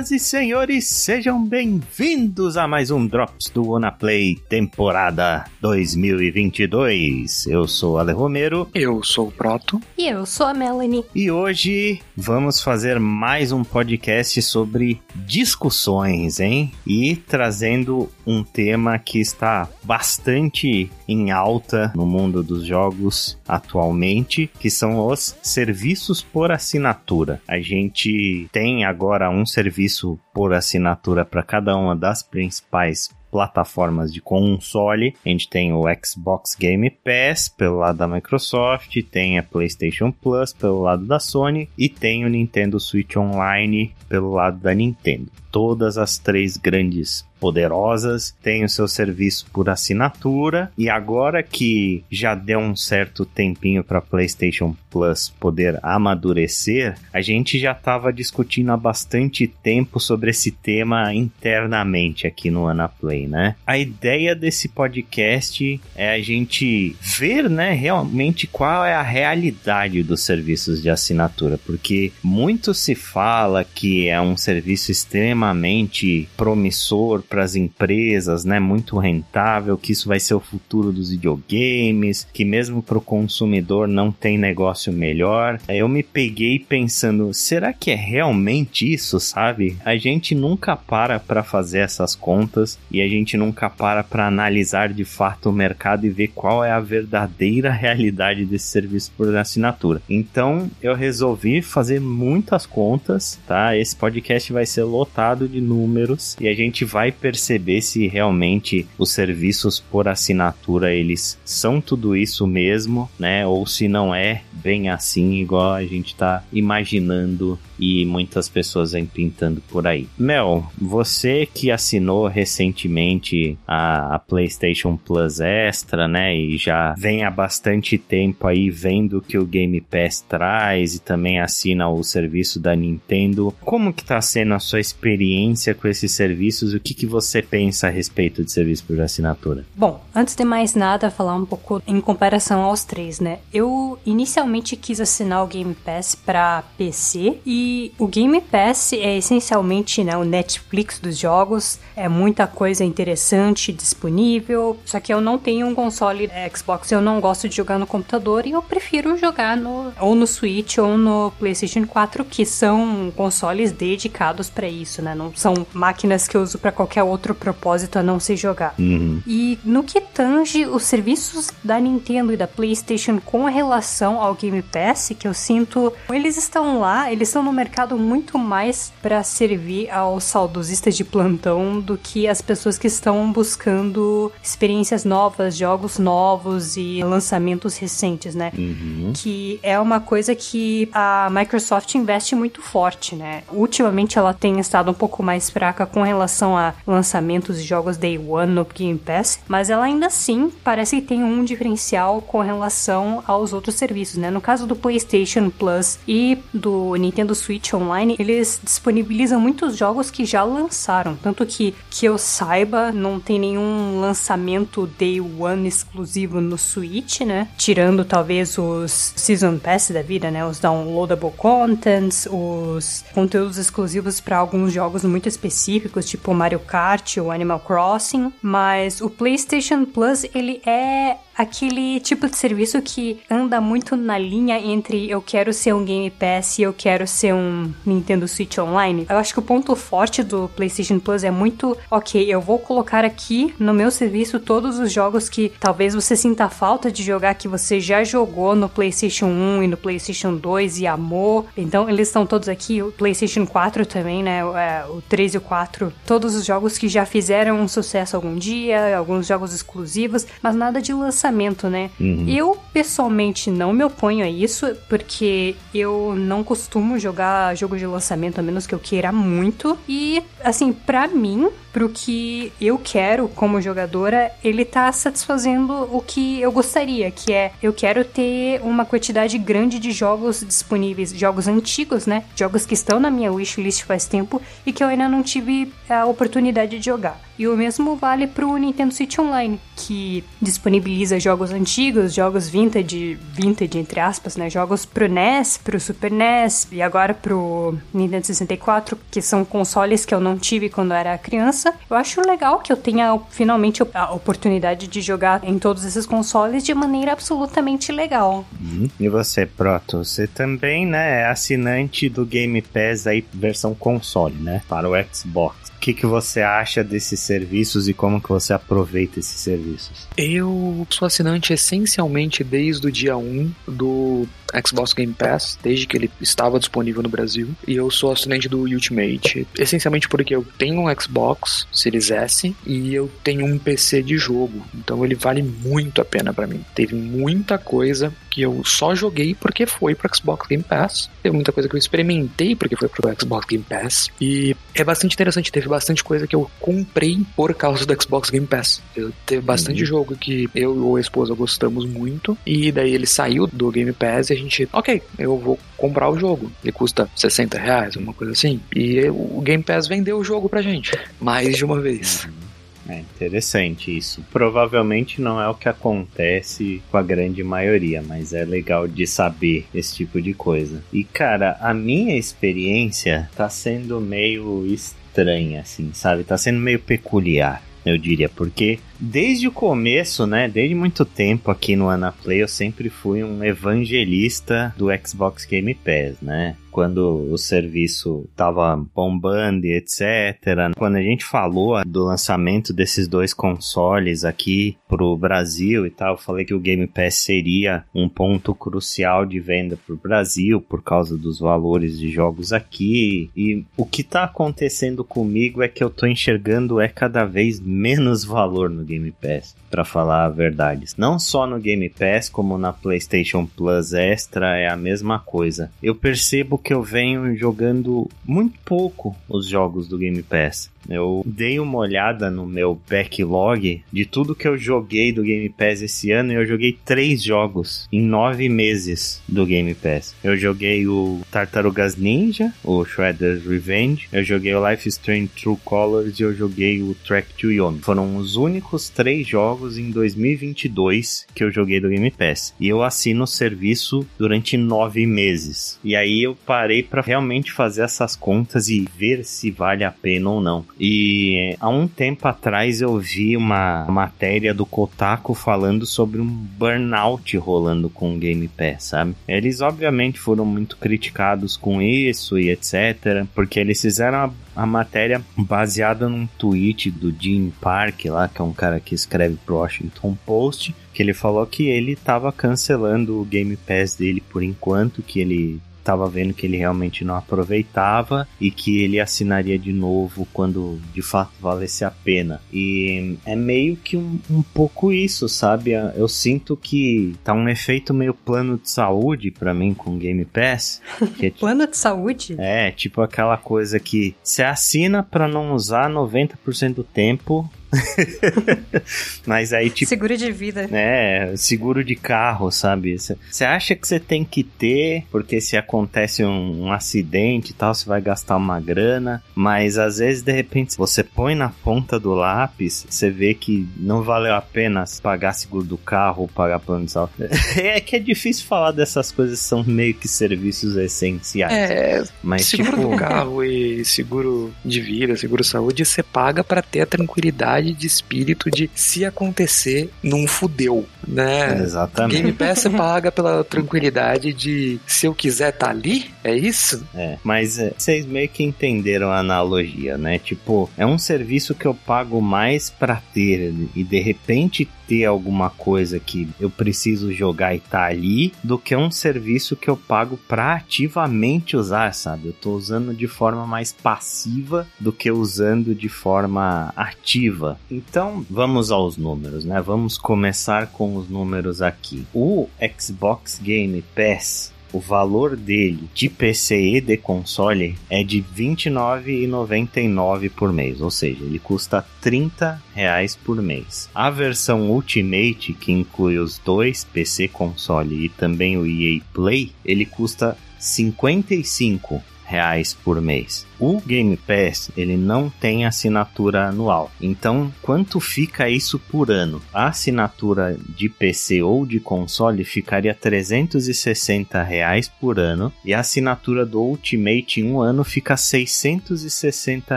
Senhoras e senhores, sejam bem-vindos a mais um Drops do Onaplay temporada 2022. Eu sou o Ale Romero. Eu sou o Proto. E eu sou a Melanie. E hoje vamos fazer mais um podcast sobre discussões, hein? E trazendo um tema que está bastante em alta no mundo dos jogos atualmente, que são os serviços por assinatura. A gente tem agora um serviço por assinatura para cada uma das principais plataformas de console. A gente tem o Xbox Game Pass pelo lado da Microsoft, tem a PlayStation Plus pelo lado da Sony e tem o Nintendo Switch Online pelo lado da Nintendo. Todas as três grandes poderosas, tem o seu serviço por assinatura e agora que já deu um certo tempinho para PlayStation Plus poder amadurecer, a gente já estava discutindo há bastante tempo sobre esse tema internamente aqui no Anaplay, né? A ideia desse podcast é a gente ver, né, realmente qual é a realidade dos serviços de assinatura, porque muito se fala que é um serviço extremamente promissor para as empresas, né? Muito rentável, que isso vai ser o futuro dos videogames, que mesmo para o consumidor não tem negócio melhor. Eu me peguei pensando, será que é realmente isso, sabe? A gente nunca para para fazer essas contas e a gente nunca para para analisar de fato o mercado e ver qual é a verdadeira realidade desse serviço por assinatura. Então eu resolvi fazer muitas contas, tá? Esse podcast vai ser lotado de números e a gente vai perceber se realmente os serviços por assinatura eles são tudo isso mesmo, né? Ou se não é bem assim, igual a gente tá imaginando e muitas pessoas vêm pintando por aí. Mel, você que assinou recentemente a, a, PlayStation Plus Extra, né, e já vem há bastante tempo aí vendo que o Game Pass traz e também assina o serviço da Nintendo, como que tá sendo a sua experiência com esses serviços? O que que você pensa a respeito de serviço por assinatura? Bom, antes de mais nada, falar um pouco em comparação aos três, né? Eu inicialmente quis assinar o Game Pass para PC e o Game Pass é essencialmente né, o Netflix dos jogos, é muita coisa interessante disponível. Só que eu não tenho um console Xbox, eu não gosto de jogar no computador e eu prefiro jogar no ou no Switch ou no PlayStation 4, que são consoles dedicados para isso, né? Não são máquinas que eu uso para qualquer outro propósito a não ser jogar. Uhum. E no que tange os serviços da Nintendo e da PlayStation com relação ao Game Pass, que eu sinto, eles estão lá, eles estão no mercado muito mais para servir aos saudosistas de plantão do que as pessoas que estão buscando experiências novas, jogos novos e lançamentos recentes, né? Uhum. Que é uma coisa que a Microsoft investe muito forte, né? Ultimamente ela tem estado um pouco mais fraca com relação a lançamentos de jogos Day One no Game Pass, mas ela ainda assim parece que tem um diferencial com relação aos outros serviços, né? No caso do PlayStation Plus e do Nintendo Switch Online, eles disponibilizam muitos jogos que já lançaram. Tanto que, que eu saiba, não tem nenhum lançamento Day One exclusivo no Switch, né? Tirando talvez os Season Pass da vida, né? Os downloadable contents, os conteúdos exclusivos para alguns jogos muito específicos, tipo Mario Kart ou Animal Crossing. Mas o PlayStation Plus, ele é aquele tipo de serviço que anda muito na linha entre eu quero ser um Game Pass e eu quero ser um Nintendo Switch Online. Eu acho que o ponto forte do PlayStation Plus é muito, ok, eu vou colocar aqui no meu serviço todos os jogos que talvez você sinta falta de jogar que você já jogou no PlayStation 1 e no PlayStation 2 e amou. Então eles estão todos aqui, o PlayStation 4 também, né? É, o 3 e o 4, todos os jogos que já fizeram um sucesso algum dia, alguns jogos exclusivos, mas nada de lançamento lançamento, né? Uhum. Eu, pessoalmente, não me oponho a isso, porque eu não costumo jogar jogo de lançamento, a menos que eu queira muito. E, assim, para mim, pro que eu quero como jogadora, ele tá satisfazendo o que eu gostaria, que é eu quero ter uma quantidade grande de jogos disponíveis, jogos antigos, né? Jogos que estão na minha wishlist faz tempo e que eu ainda não tive a oportunidade de jogar. E o mesmo vale pro Nintendo Switch Online, que disponibiliza jogos antigos, jogos vintage, vintage entre aspas, né? Jogos pro NES, pro Super NES e agora pro Nintendo 64, que são consoles que eu não tive quando era criança. Eu acho legal que eu tenha finalmente a oportunidade de jogar em todos esses consoles de maneira absolutamente legal. Uhum. E você, Proto? Você também, né, é assinante do Game Pass aí, versão console, né? Para o Xbox. Que, que você acha desses serviços e como que você aproveita esses serviços? Eu sou assinante essencialmente desde o dia 1 do Xbox Game Pass, desde que ele estava disponível no Brasil. E eu sou assinante do Ultimate, essencialmente porque eu tenho um Xbox Series S e eu tenho um PC de jogo. Então ele vale muito a pena para mim. Teve muita coisa que eu só joguei porque foi pro Xbox Game Pass. Teve muita coisa que eu experimentei porque foi pro Xbox Game Pass. E é bastante interessante, teve bastante coisa que eu comprei por causa do Xbox Game Pass. Eu, teve bastante uhum. jogo que eu e a esposa gostamos muito. E daí ele saiu do Game Pass e a gente, ok, eu vou comprar o jogo. Ele custa 60 reais, uma coisa assim. E o Game Pass vendeu o jogo pra gente. Mais de uma vez. Uhum. É interessante isso. Provavelmente não é o que acontece com a grande maioria, mas é legal de saber esse tipo de coisa. E cara, a minha experiência tá sendo meio estranha, assim, sabe? Tá sendo meio peculiar eu diria, porque desde o começo, né, desde muito tempo aqui no Anaplay, eu sempre fui um evangelista do Xbox Game Pass, né? Quando o serviço tava bombando e etc. Quando a gente falou do lançamento desses dois consoles aqui pro Brasil e tal, eu falei que o Game Pass seria um ponto crucial de venda pro Brasil por causa dos valores de jogos aqui. E o que tá acontecendo comigo é que eu tô enxergando é cada vez menos valor no Game Pass, para falar a verdade. Não só no Game Pass, como na PlayStation Plus Extra é a mesma coisa. Eu percebo que eu venho jogando muito pouco os jogos do Game Pass. Eu dei uma olhada no meu backlog de tudo que eu joguei do Game Pass esse ano e eu joguei três jogos em nove meses do Game Pass. Eu joguei o Tartarugas Ninja, o Shredder's Revenge, eu joguei o Life Strange True Colors e eu joguei o Track to Yomi. Foram os únicos três jogos em 2022 que eu joguei do Game Pass. E eu assino o serviço durante nove meses. E aí eu parei para realmente fazer essas contas e ver se vale a pena ou não. E há um tempo atrás eu vi uma matéria do Kotaku falando sobre um burnout rolando com o Game Pass, sabe? Eles obviamente foram muito criticados com isso e etc, porque eles fizeram a a matéria baseada num tweet do Jim Park lá, que é um cara que escreve pro Washington Post, que ele falou que ele tava cancelando o Game Pass dele por enquanto, que ele estava vendo que ele realmente não aproveitava e que ele assinaria de novo quando de fato valesse a pena. E é meio que um, um pouco isso, sabe? Eu sinto que tá um efeito meio plano de saúde para mim com Game Pass. É, plano de saúde? É, tipo aquela coisa que você assina para não usar 90% do tempo Mas aí, tipo. Seguro de vida. É, seguro de carro, sabe? Você acha que você tem que ter, porque se acontece um, um acidente e tal, você vai gastar uma grana. Mas às vezes, de repente, você põe na ponta do lápis, você vê que não valeu a pena pagar seguro do carro ou pagar plano de saúde. É que é difícil falar dessas coisas, são meio que serviços essenciais. É, mas seguro tipo... do carro e seguro de vida, seguro saúde, você paga para ter a tranquilidade de espírito de se acontecer, não fudeu, né? Exatamente. Game Pass você paga pela tranquilidade de se eu quiser tá ali, é isso? É, mas é, vocês meio que entenderam a analogia, né? Tipo, é um serviço que eu pago mais pra ter e de repente ter alguma coisa que eu preciso jogar e tá ali, do que um serviço que eu pago pra ativamente usar, sabe? Eu tô usando de forma mais passiva do que usando de forma ativa. Então, vamos aos números, né? Vamos começar com os números aqui. O Xbox Game Pass o valor dele de PC e de console é de R$ 29,99 por mês, ou seja, ele custa 30 reais por mês. A versão Ultimate, que inclui os dois PC console e também o EA Play, ele custa 55 reais por mês. O Game Pass, ele não tem assinatura anual. Então, quanto fica isso por ano? A assinatura de PC ou de console ficaria 360 reais por ano e a assinatura do Ultimate em um ano fica 660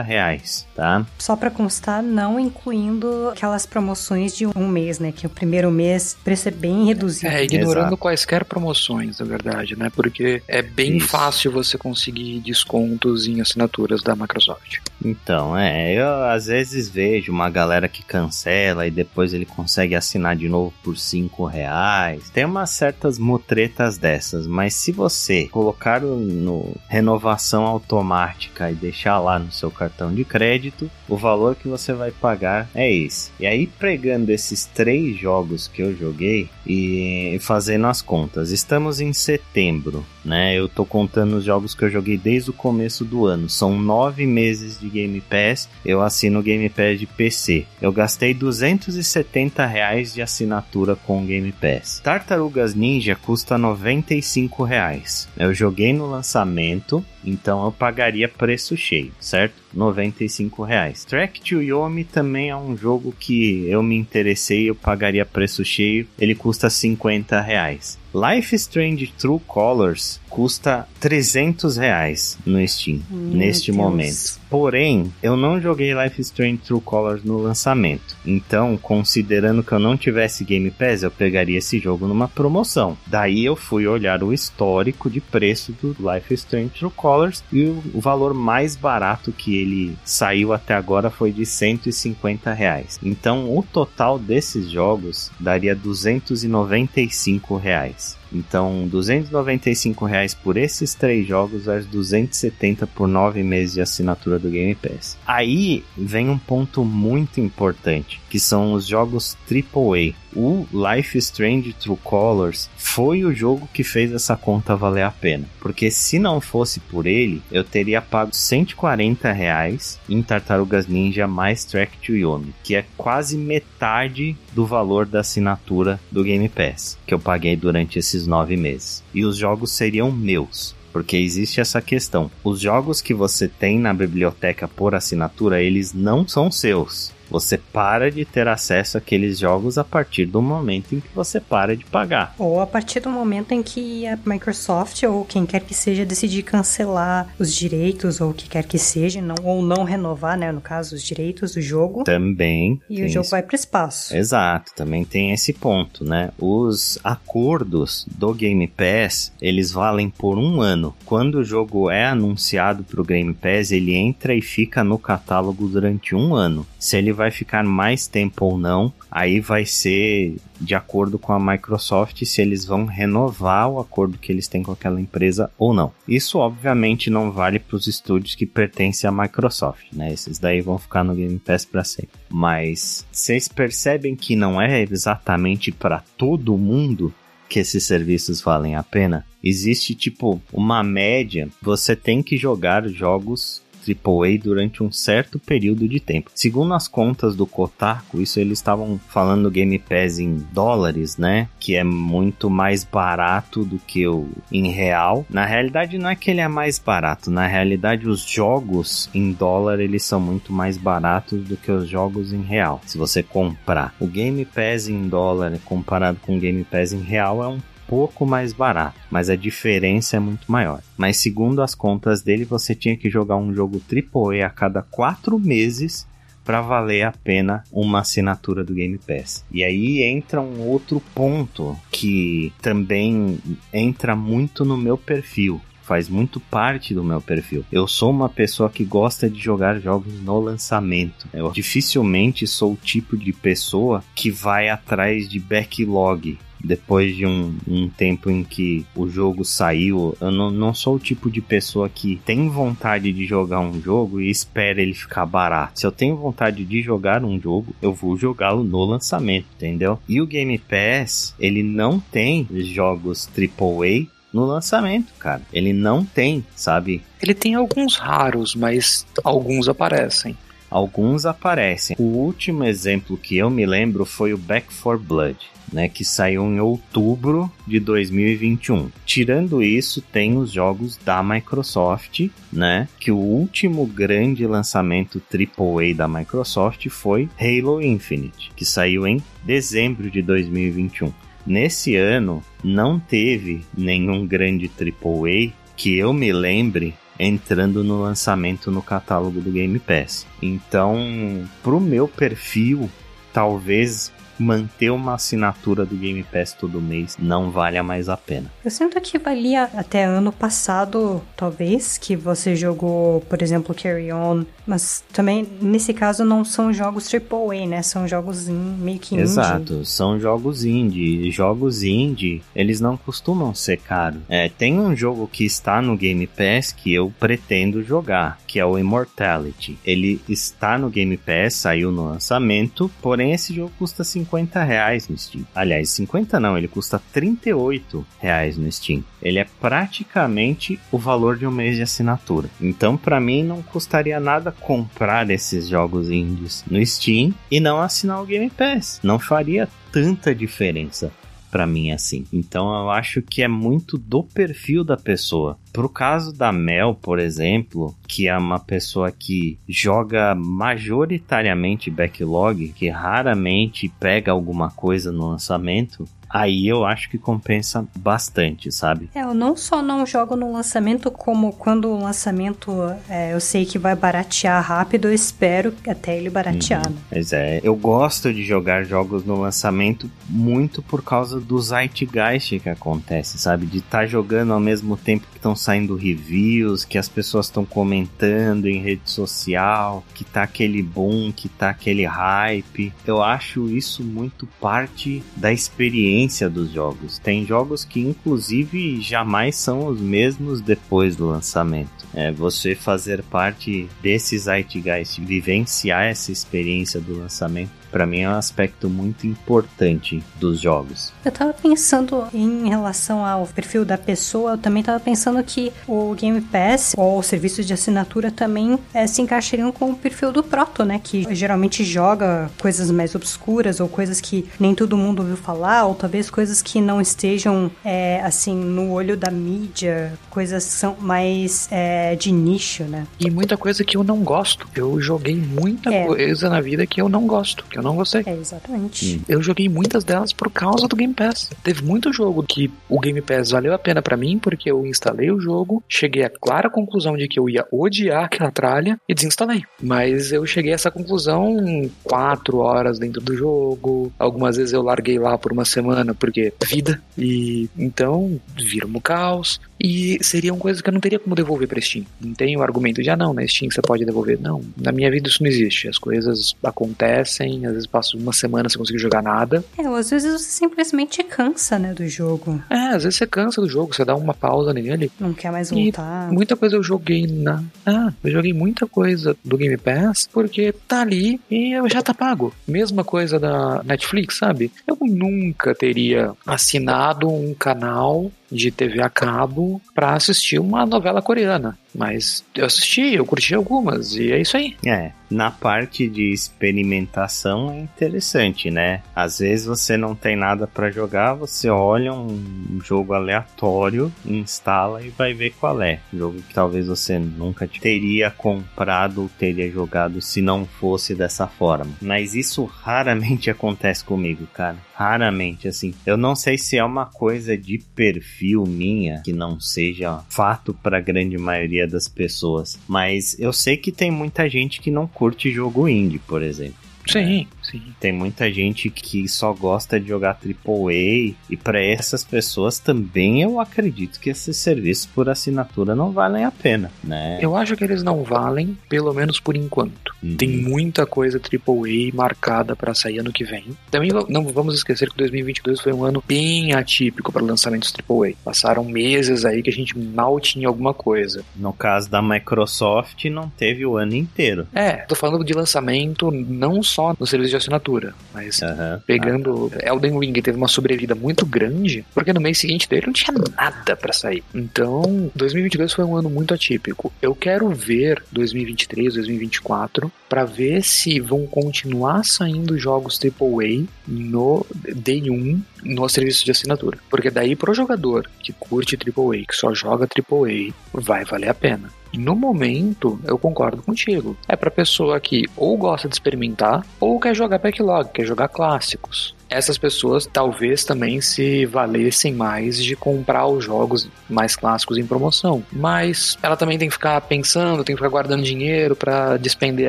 reais, tá? Só para constar, não incluindo aquelas promoções de um mês, né? Que o primeiro mês o preço é bem reduzido. É, ignorando Exato. quaisquer promoções, na verdade, né? Porque é bem isso. fácil você conseguir descontos em assinatura assinaturas da Microsoft. Então, é, eu às vezes vejo uma galera que cancela e depois ele consegue assinar de novo por 5 reais. Tem umas certas mutretas dessas, mas se você colocar no renovação automática e deixar lá no seu cartão de crédito, o valor que você vai pagar é esse. E aí, pregando esses três jogos que eu joguei e fazendo as contas, estamos em setembro, né? Eu tô contando os jogos que eu joguei desde o começo do ano. São nove meses de Game Pass. Eu assino Game Pass de PC. Eu gastei 270 reais de assinatura com Game Pass. Tartarugas Ninja custa 95 reais. Eu joguei no lançamento então eu pagaria preço cheio, certo? 95 reais. Track to Yomi também é um jogo que eu me interessei, eu pagaria preço cheio. Ele custa 50 reais. Life Strange True Colors custa 300 reais no Steam Meu neste Deus. momento. Porém, eu não joguei Life Strange True Colors no lançamento. Então, considerando que eu não tivesse Game Pass, eu pegaria esse jogo numa promoção. Daí eu fui olhar o histórico de preço do Life Strange True Colors e o valor mais barato que ele saiu até agora foi de 150 reais. Então, o total desses jogos daria 295 reais. Então, 295 reais por esses três jogos versus 270 por nove meses de assinatura do Game Pass. Aí vem um ponto muito importante, que são os jogos AAA. O Life Strange True Colors foi o jogo que fez essa conta valer a pena, porque se não fosse por ele, eu teria pago 140 reais em Tartarugas Ninja mais Track to Yomi, que é quase metade do valor da assinatura do Game Pass que eu paguei durante esses nove meses. E os jogos seriam meus. Porque existe essa questão. Os jogos que você tem na biblioteca por assinatura, eles não são seus. Você para de ter acesso àqueles jogos a partir do momento em que você para de pagar. Ou a partir do momento em que a Microsoft ou quem quer que seja decidir cancelar os direitos ou o que quer que seja, não, ou não renovar, né, no caso, os direitos do jogo. Também. E o jogo esse... vai para espaço. Exato, também tem esse ponto, né? Os acordos do Game Pass, eles valem por um ano. Quando o jogo é anunciado para o Game Pass, ele entra e fica no catálogo durante um ano. Se ele vai ficar mais tempo ou não, aí vai ser de acordo com a Microsoft se eles vão renovar o acordo que eles têm com aquela empresa ou não. Isso obviamente não vale para os estúdios que pertencem à Microsoft, né? Esses daí vão ficar no Game Pass para sempre. Mas vocês percebem que não é exatamente para todo mundo que esses serviços valem a pena? Existe tipo uma média, você tem que jogar jogos AAA durante um certo período de tempo. Segundo as contas do Kotaku, isso eles estavam falando Game Pass em dólares, né? Que é muito mais barato do que o em real. Na realidade, não é que ele é mais barato. Na realidade, os jogos em dólar eles são muito mais baratos do que os jogos em real. Se você comprar o Game Pass em dólar comparado com o Game Pass em real, é um pouco mais barato, mas a diferença é muito maior. Mas segundo as contas dele, você tinha que jogar um jogo AAA a cada quatro meses para valer a pena uma assinatura do Game Pass. E aí entra um outro ponto que também entra muito no meu perfil. Faz muito parte do meu perfil. Eu sou uma pessoa que gosta de jogar jogos no lançamento. Eu dificilmente sou o tipo de pessoa que vai atrás de backlog depois de um, um tempo em que o jogo saiu, eu não, não sou o tipo de pessoa que tem vontade de jogar um jogo e espera ele ficar barato. Se eu tenho vontade de jogar um jogo, eu vou jogá-lo no lançamento, entendeu? E o Game Pass, ele não tem jogos AAA no lançamento, cara. Ele não tem, sabe? Ele tem alguns raros, mas alguns aparecem. Alguns aparecem. O último exemplo que eu me lembro foi o Back 4 Blood. Né, que saiu em outubro de 2021. Tirando isso, tem os jogos da Microsoft, né? Que o último grande lançamento AAA da Microsoft foi Halo Infinite, que saiu em dezembro de 2021. Nesse ano, não teve nenhum grande AAA que eu me lembre entrando no lançamento no catálogo do Game Pass. Então, pro meu perfil, talvez manter uma assinatura do Game Pass todo mês não valha mais a pena. Eu sinto que valia até ano passado, talvez, que você jogou, por exemplo, Carry On, mas também nesse caso não são jogos AAA, né? São jogos meio que indie. Exato, são jogos indie. Jogos indie, eles não costumam ser caros. É, tem um jogo que está no Game Pass que eu pretendo jogar, que é o Immortality. Ele está no Game Pass, saiu no lançamento, porém esse jogo custa 50 50 reais no Steam. Aliás, 50 não, ele custa 38 reais no Steam. Ele é praticamente o valor de um mês de assinatura. Então, para mim, não custaria nada comprar esses jogos indies no Steam e não assinar o Game Pass. Não faria tanta diferença para mim assim. Então eu acho que é muito do perfil da pessoa. Pro caso da Mel, por exemplo, que é uma pessoa que joga majoritariamente backlog, que raramente pega alguma coisa no lançamento, aí eu acho que compensa bastante, sabe? É, eu não só não jogo no lançamento, como quando o lançamento é, eu sei que vai baratear rápido, eu espero até ele baratear. Uhum. Mas é, eu gosto de jogar jogos no lançamento muito por causa do zeitgeist que acontece, sabe? De estar tá jogando ao mesmo tempo que estão saindo reviews, que as pessoas estão comentando em rede social, que tá aquele boom, que tá aquele hype. Eu acho isso muito parte da experiência experiência dos jogos. Tem jogos que, inclusive, jamais são os mesmos depois do lançamento. É, você fazer parte desse Zeitgeist, vivenciar essa experiência do lançamento, para mim é um aspecto muito importante dos jogos. Eu tava pensando em relação ao perfil da pessoa, eu também tava pensando que o Game Pass ou os serviços de assinatura também é, se encaixariam com o perfil do Proto, né? Que geralmente joga coisas mais obscuras ou coisas que nem todo mundo ouviu falar, ou talvez coisas que não estejam é, assim no olho da mídia, coisas que são mais é, de nicho, né? E muita coisa que eu não gosto. Eu joguei muita é. coisa na vida que eu não gosto, que eu não gostei. É, exatamente. Hum. Eu joguei muitas delas por causa do Game Pass. Teve muito jogo que o Game Pass valeu a pena para mim, porque eu instalei o jogo, cheguei à clara conclusão de que eu ia odiar aquela tralha e desinstalei. Mas eu cheguei a essa conclusão quatro horas dentro do jogo. Algumas vezes eu larguei lá por uma semana, porque vida. E então vira um caos. E seriam coisas que eu não teria como devolver pra Steam. Não tem o argumento de, ah, não, na Steam você pode devolver. Não, na minha vida isso não existe. As coisas acontecem, às vezes passo uma semana sem conseguir jogar nada. É, ou às vezes você simplesmente cansa, né, do jogo. É, às vezes você cansa do jogo, você dá uma pausa nele. Não quer mais voltar. E muita coisa eu joguei na. Ah, eu joguei muita coisa do Game Pass porque tá ali e já tá pago. Mesma coisa da Netflix, sabe? Eu nunca teria assinado um canal de TV a cabo para assistir uma novela coreana. Mas eu assisti, eu curti algumas, e é isso aí. É, na parte de experimentação é interessante, né? Às vezes você não tem nada para jogar, você olha um jogo aleatório, instala e vai ver qual é. Jogo que talvez você nunca teria comprado ou teria jogado se não fosse dessa forma. Mas isso raramente acontece comigo, cara. Raramente, assim. Eu não sei se é uma coisa de perfil minha, que não seja fato para grande maioria maioria das pessoas. Mas eu sei que tem muita gente que não curte jogo indie, por exemplo. Sim, sim. Tem muita gente que só gosta de jogar AAA e para essas pessoas também eu acredito que esses serviços por assinatura não valem a pena, né? Eu acho que eles não valem, pelo menos por enquanto. Uhum. Tem muita coisa AAA marcada para sair ano que vem. Também não vamos esquecer que 2022 foi um ano bem atípico para lançamentos AAA. Passaram meses aí que a gente mal tinha alguma coisa. No caso da Microsoft, não teve o ano inteiro. É, tô falando de lançamento não só no serviço de assinatura, mas Aham. pegando Elden Ring teve uma sobrevida muito grande, porque no mês seguinte dele não tinha nada pra sair. Então, 2022 foi um ano muito atípico. Eu quero ver 2023, 2024 pra ver se vão continuar saindo jogos AAA no Day 1 no serviço de assinatura. Porque daí pro jogador que curte AAA, que só joga AAA, vai valer a pena. No momento, eu concordo contigo. É pra pessoa que ou gosta de experimentar ou quer jogar backlog, quer jogar clássicos. Essas pessoas talvez também se valessem mais de comprar os jogos mais clássicos em promoção. Mas ela também tem que ficar pensando, tem que ficar guardando dinheiro pra despender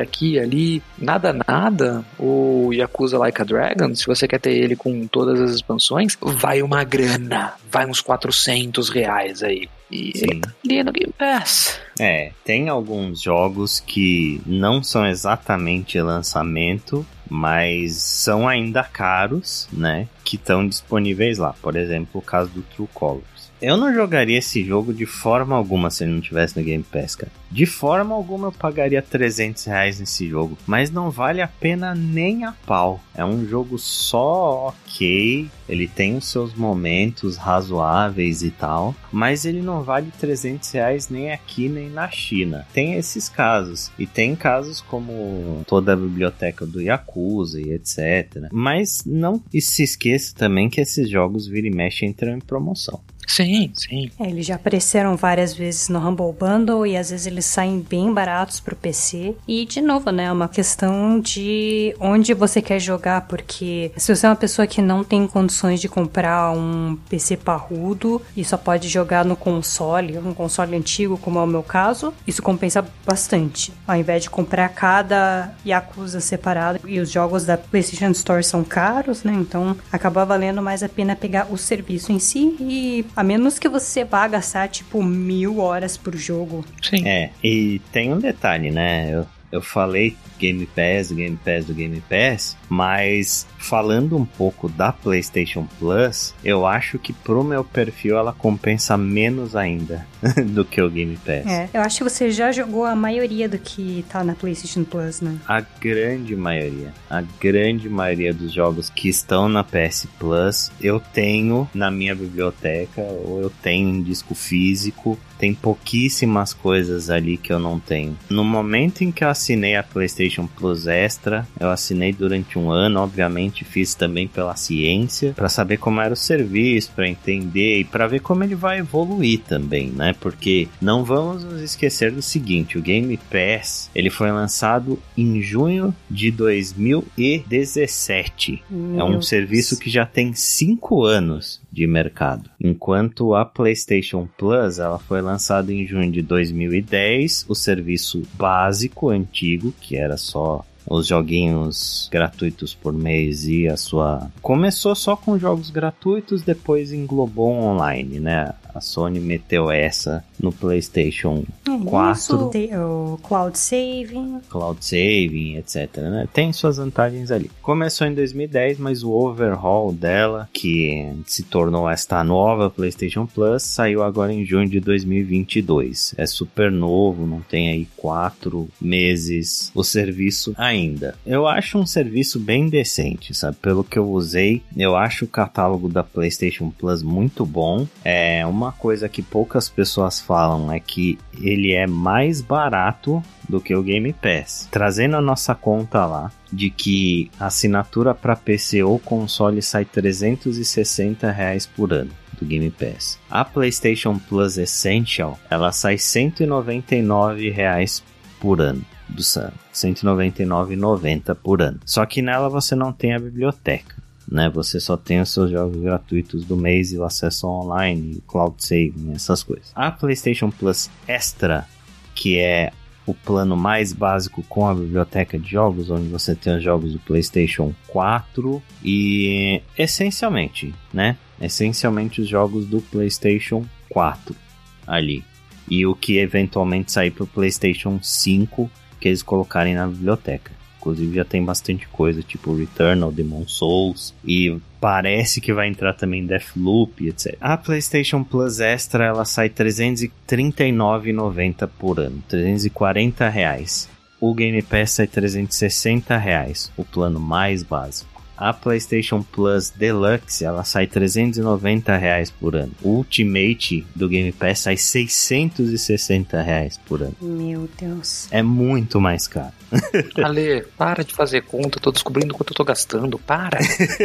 aqui ali. Nada, nada. O Yakuza Like a Dragon, se você quer ter ele com todas as expansões, vai uma grana. Vai uns 400 reais aí. E Sim. ele tá ali no Game Pass. É, tem alguns jogos que não são exatamente lançamento, mas são ainda caros, né? Que estão disponíveis lá. Por exemplo, o caso do True Colors. Eu não jogaria esse jogo de forma alguma se ele não tivesse no Game Pass, cara. De forma alguma eu pagaria 300 reais nesse jogo, mas não vale a pena nem a pau. É um jogo só ok, ele tem os seus momentos razoáveis e tal, mas ele não vale 300 reais nem aqui nem na China. Tem esses casos, e tem casos como toda a biblioteca do Yakuza e etc. Mas não se esqueça também que esses jogos vira e mexe entram em promoção. Sim, sim. É, eles já apareceram várias vezes no Humble Bundle e às vezes eles saem bem baratos pro PC. E, de novo, né, é uma questão de onde você quer jogar, porque se você é uma pessoa que não tem condições de comprar um PC parrudo e só pode jogar no console, um console antigo, como é o meu caso, isso compensa bastante. Ao invés de comprar cada Yakuza separado, e os jogos da PlayStation Store são caros, né, então acaba valendo mais a pena pegar o serviço em si e a menos que você vá gastar, tipo, mil horas por jogo. Sim. É, e tem um detalhe, né? Eu, eu falei Game Pass, Game Pass do Game Pass, mas falando um pouco da PlayStation Plus, eu acho que pro meu perfil ela compensa menos ainda do que o Game Pass. É, eu acho que você já jogou a maioria do que tá na PlayStation Plus, né? A grande maioria, a grande maioria dos jogos que estão na PS Plus, eu tenho na minha biblioteca ou eu tenho em disco físico. Tem pouquíssimas coisas ali que eu não tenho. No momento em que eu assinei a PlayStation Plus Extra, eu assinei durante um ano, obviamente fiz também pela ciência, para saber como era o serviço, para entender e para ver como ele vai evoluir também, né? Porque não vamos nos esquecer do seguinte, o Game Pass, ele foi lançado em junho de 2017. É um Meu serviço que já tem 5 anos de mercado. Enquanto a PlayStation Plus, ela foi lançada em junho de 2010, o serviço básico antigo, que era só os joguinhos gratuitos por mês e a sua. Começou só com jogos gratuitos, depois englobou online, né? A Sony meteu essa no PlayStation É 4. Isso, tem o Cloud Saving. cloud saving, etc. Né? Tem suas vantagens ali. Começou em 2010, mas o overhaul dela, que se tornou esta nova PlayStation Plus, saiu agora em junho de 2022. É super novo, não tem aí quatro meses o serviço ainda. Eu acho um serviço bem decente, sabe? Pelo que eu usei, eu acho o catálogo da PlayStation Plus muito bom. É uma coisa que poucas pessoas falam é que ele é mais barato do que o Game Pass. Trazendo a nossa conta lá de que assinatura para PC ou console sai 360 reais por ano do Game Pass. A PlayStation Plus Essential ela sai 199 reais por ano do Sun, 199,90 por ano. Só que nela você não tem a biblioteca. Né, você só tem os seus jogos gratuitos do mês e o acesso online, cloud saving, essas coisas. A PlayStation Plus Extra, que é o plano mais básico com a biblioteca de jogos, onde você tem os jogos do PlayStation 4 e essencialmente, né? Essencialmente os jogos do PlayStation 4 ali. E o que eventualmente sair para o PlayStation 5 que eles colocarem na biblioteca. Inclusive já tem bastante coisa, tipo Returnal, Demon Souls e parece que vai entrar também Deathloop, etc. A PlayStation Plus Extra ela sai R$ 339,90 por ano, 340 reais. o Game Pass sai 360 reais, o plano mais básico. A PlayStation Plus Deluxe ela sai 390 reais por ano. O Ultimate do Game Pass sai 660 reais por ano. Meu Deus. É muito mais caro. Ale, para de fazer conta, eu tô descobrindo quanto eu tô gastando, para.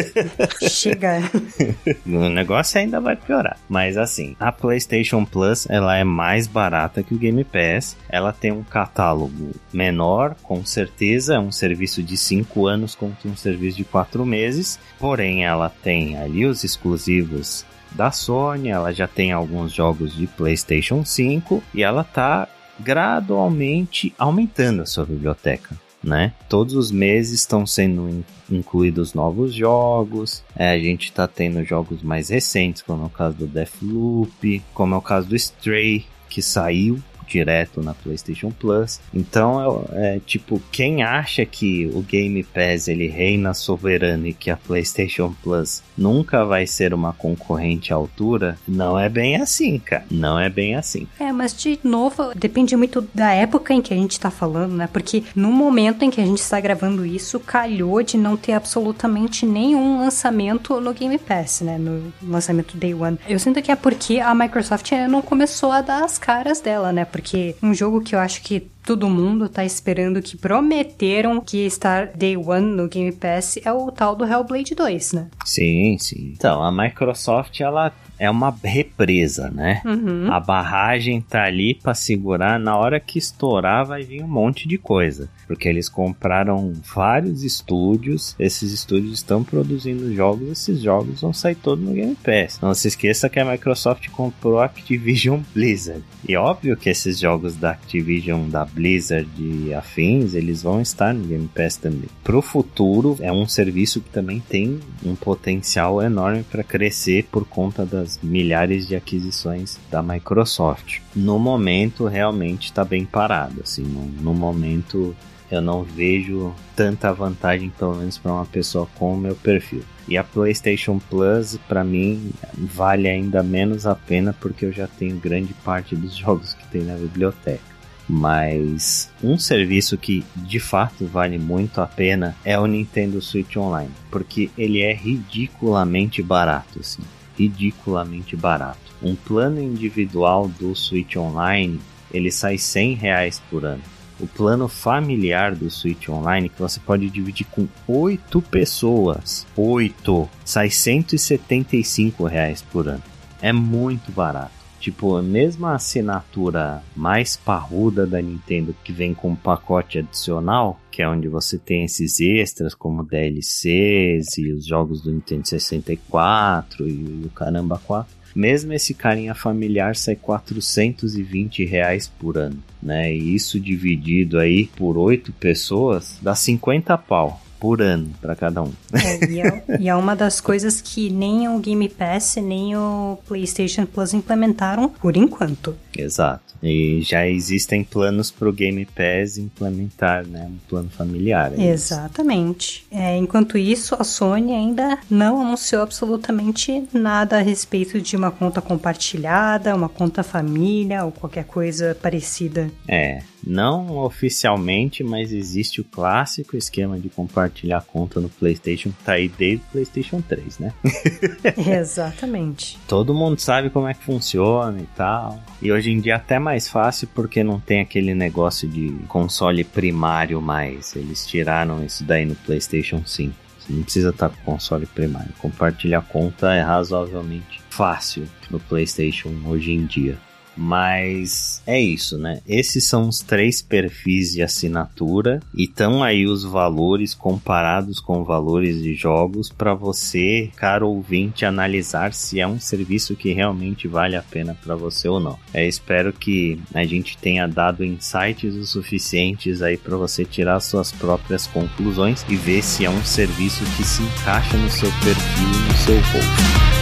Chega. o negócio ainda vai piorar. Mas assim, a PlayStation Plus ela é mais barata que o Game Pass. Ela tem um catálogo menor, com certeza. É um serviço de 5 anos contra um serviço de 4 meses. Porém, ela tem ali os exclusivos da Sony, ela já tem alguns jogos de PlayStation 5 e ela tá gradualmente aumentando a sua biblioteca. Né? Todos os meses estão sendo incluídos novos jogos. É, a gente está tendo jogos mais recentes, como é o caso do Deathloop, como é o caso do Stray, que saiu direto na PlayStation Plus. Então, é, é, tipo, quem acha que o Game Pass ele reina soberano e que a PlayStation Plus nunca vai ser uma concorrente à altura, não é bem assim, cara. Não é bem assim. É, mas de novo, depende muito da época em que a gente tá falando, né? Porque no momento em que a gente está gravando isso, calhou de não ter absolutamente nenhum lançamento no Game Pass, né? No lançamento Day One. Eu sinto que é porque a Microsoft não começou a dar as caras dela, né? Porque um jogo que eu acho que todo mundo tá esperando, que prometeram que estar Day One no Game Pass, é o tal do Hellblade 2, né? Sim, sim. Então, a Microsoft, ela é uma represa, né? Uhum. A barragem tá ali para segurar. Na hora que estourar, vai vir um monte de coisa. Porque eles compraram vários estúdios. Esses estúdios estão produzindo jogos. Esses jogos vão sair todos no Game Pass. Não se esqueça que a Microsoft comprou a Activision Blizzard. E óbvio que esses jogos da Activision, da Blizzard e afins, eles vão estar no Game Pass também. Pro futuro, é um serviço que também tem um potencial enorme para crescer por conta das milhares de aquisições da Microsoft. No momento, realmente está bem parado. Assim, no, no momento, eu não vejo tanta vantagem, pelo menos para uma pessoa com o meu perfil. E a PlayStation Plus, para mim, vale ainda menos a pena porque eu já tenho grande parte dos jogos que tem na biblioteca. Mas um serviço que de fato vale muito a pena é o Nintendo Switch Online, porque ele é ridiculamente barato, assim, ridiculamente barato. Um plano individual do Switch Online ele sai 100 reais por ano. O plano familiar do Switch Online, que você pode dividir com 8 pessoas, 8, sai 175 reais por ano. É muito barato. Tipo, a mesma assinatura mais parruda da Nintendo que vem com um pacote adicional, que é onde você tem esses extras como DLCs e os jogos do Nintendo 64 e o caramba 4. Mesmo esse carinha familiar sai 420 reais por ano, né? E isso dividido aí por oito pessoas dá 50 pau por ano para cada um. É, e, é, e, é, uma das coisas que nem o Game Pass nem o PlayStation Plus implementaram por enquanto. Exato. E já existem planos para o Game Pass implementar, né, um plano familiar. É Exatamente. É, enquanto isso, a Sony ainda não anunciou absolutamente nada a respeito de uma conta compartilhada, uma conta família ou qualquer coisa parecida. É, não oficialmente, mas existe o clássico esquema de compartilhar conta no PlayStation que tá aí desde o PlayStation 3, né? Exatamente. Todo mundo sabe como é que funciona e tal. E hoje em dia até mais fácil porque não tem aquele negócio de console primário mais. Eles tiraram isso daí no PlayStation 5. Você não precisa estar com console primário. Compartilhar conta é razoavelmente fácil no PlayStation hoje em dia. Mas é isso, né? Esses são os três perfis de assinatura e estão aí os valores comparados com valores de jogos para você, caro ouvinte, analisar se é um serviço que realmente vale a pena para você ou não. Eu espero que a gente tenha dado insights o suficientes aí para você tirar suas próprias conclusões e ver se é um serviço que se encaixa no seu perfil e no seu bolso.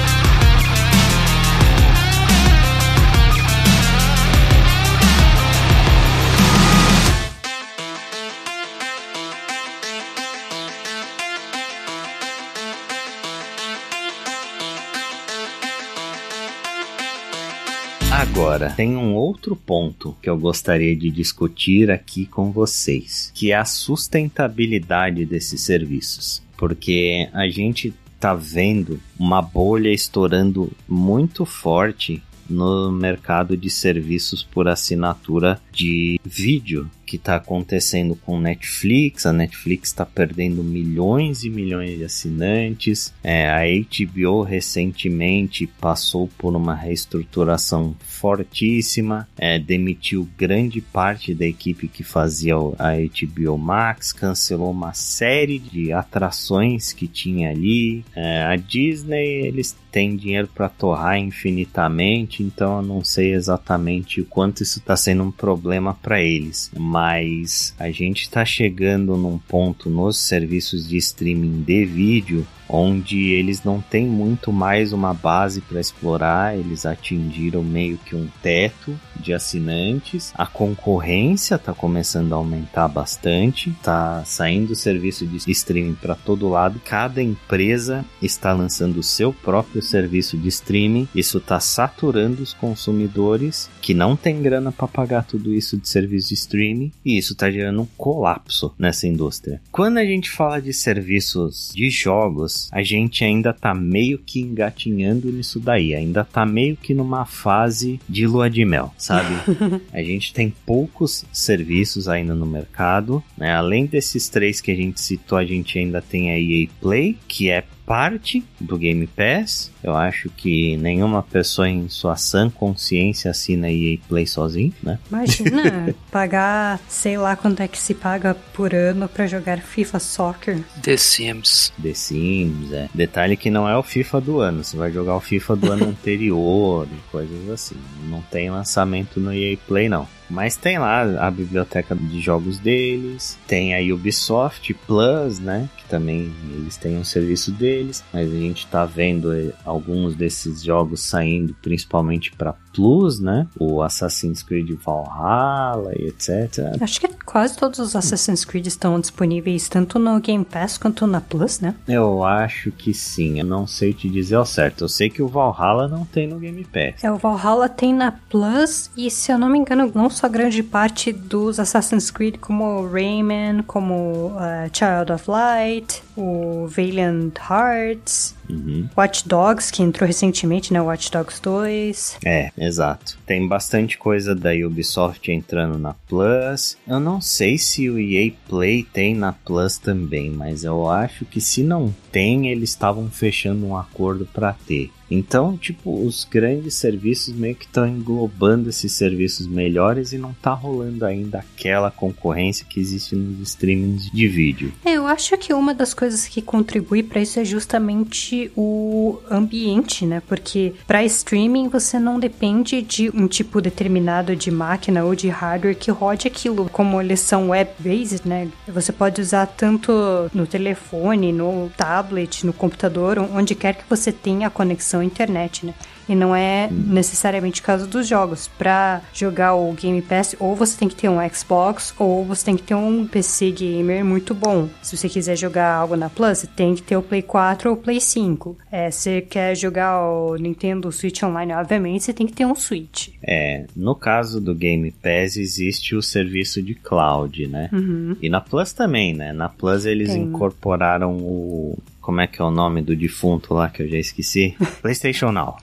Agora, tem um outro ponto que eu gostaria de discutir aqui com vocês, que é a sustentabilidade desses serviços. Porque a gente tá vendo uma bolha estourando muito forte no mercado de serviços por assinatura de vídeo que está acontecendo com Netflix. A Netflix está perdendo milhões e milhões de assinantes. É, a HBO recentemente passou por uma reestruturação fortíssima, é, demitiu grande parte da equipe que fazia a HBO Max, cancelou uma série de atrações que tinha ali. É, a Disney eles têm dinheiro para torrar infinitamente, então eu não sei exatamente o quanto isso está sendo um problema para eles. Mas mas a gente está chegando num ponto nos serviços de streaming de vídeo onde eles não têm muito mais uma base para explorar, eles atingiram meio que um teto de assinantes. A concorrência está começando a aumentar bastante, está saindo serviço de streaming para todo lado. Cada empresa está lançando o seu próprio serviço de streaming. Isso está saturando os consumidores que não têm grana para pagar tudo isso de serviço de streaming e isso está gerando um colapso nessa indústria. Quando a gente fala de serviços de jogos a gente ainda tá meio que engatinhando nisso daí, ainda tá meio que numa fase de lua de mel, sabe? a gente tem poucos serviços ainda no mercado, né? Além desses três que a gente citou, a gente ainda tem a EA Play, que é parte do Game Pass. Eu acho que nenhuma pessoa em sua sã consciência assina EA Play sozinho, né? Imagina pagar, sei lá quanto é que se paga por ano para jogar FIFA Soccer. The Sims. The Sims, é. Detalhe que não é o FIFA do ano, você vai jogar o FIFA do ano anterior e coisas assim. Não tem lançamento no EA Play não. Mas tem lá a biblioteca de jogos deles, tem a Ubisoft Plus, né? Que também eles têm um serviço deles, mas a gente tá vendo eh, alguns desses jogos saindo principalmente para Plus, né? O Assassin's Creed Valhalla e etc. Acho que quase todos os Assassin's Creed estão disponíveis tanto no Game Pass quanto na Plus, né? Eu acho que sim. Eu não sei te dizer ao certo. Eu sei que o Valhalla não tem no Game Pass. É, o Valhalla tem na Plus e, se eu não me engano, não só grande parte dos Assassin's Creed, como Rayman, como uh, Child of Light, o Valiant Hearts, Uhum. Watch Dogs, que entrou recentemente, né? Watch Dogs 2. É, exato. Tem bastante coisa da Ubisoft entrando na Plus. Eu não sei se o EA Play tem na Plus também, mas eu acho que se não tem, eles estavam fechando um acordo para ter. Então, tipo, os grandes serviços meio que estão englobando esses serviços melhores e não tá rolando ainda aquela concorrência que existe nos streamings de vídeo. É, eu acho que uma das coisas que contribui para isso é justamente o ambiente, né? Porque para streaming você não depende de um tipo determinado de máquina ou de hardware que rode aquilo. Como eles são web-based, né? Você pode usar tanto no telefone, no tablet, no computador, onde quer que você tenha a conexão à internet, né? E não é necessariamente o caso dos jogos. Para jogar o Game Pass, ou você tem que ter um Xbox, ou você tem que ter um PC gamer muito bom. Se você quiser jogar algo na Plus, você tem que ter o Play 4 ou o Play 5. É, se quer jogar o Nintendo Switch Online, obviamente, você tem que ter um Switch. É, no caso do Game Pass existe o serviço de cloud, né? Uhum. E na Plus também, né? Na Plus eles Tem. incorporaram o como é que é o nome do defunto lá que eu já esqueci? PlayStation Now.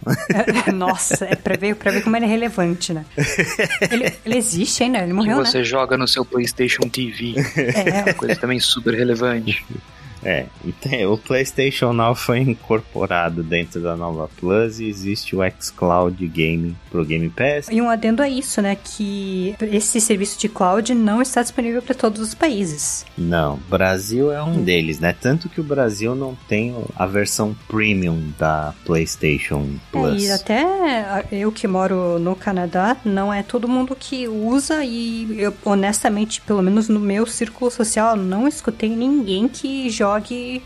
Nossa, é pra ver, pra ver como ele é relevante, né? Ele, ele existe ainda, ele Que morreu, você joga no seu PlayStation TV. né? Uma coisa também super relevante. É, então, o PlayStation Now foi incorporado dentro da nova Plus e existe o xCloud Gaming pro Game Pass. E um adendo a isso, né? Que esse serviço de cloud não está disponível para todos os países. Não, Brasil é um deles, né? Tanto que o Brasil não tem a versão premium da PlayStation É, Plus. e até eu que moro no Canadá, não é todo mundo que usa e eu, honestamente, pelo menos no meu círculo social, não escutei ninguém que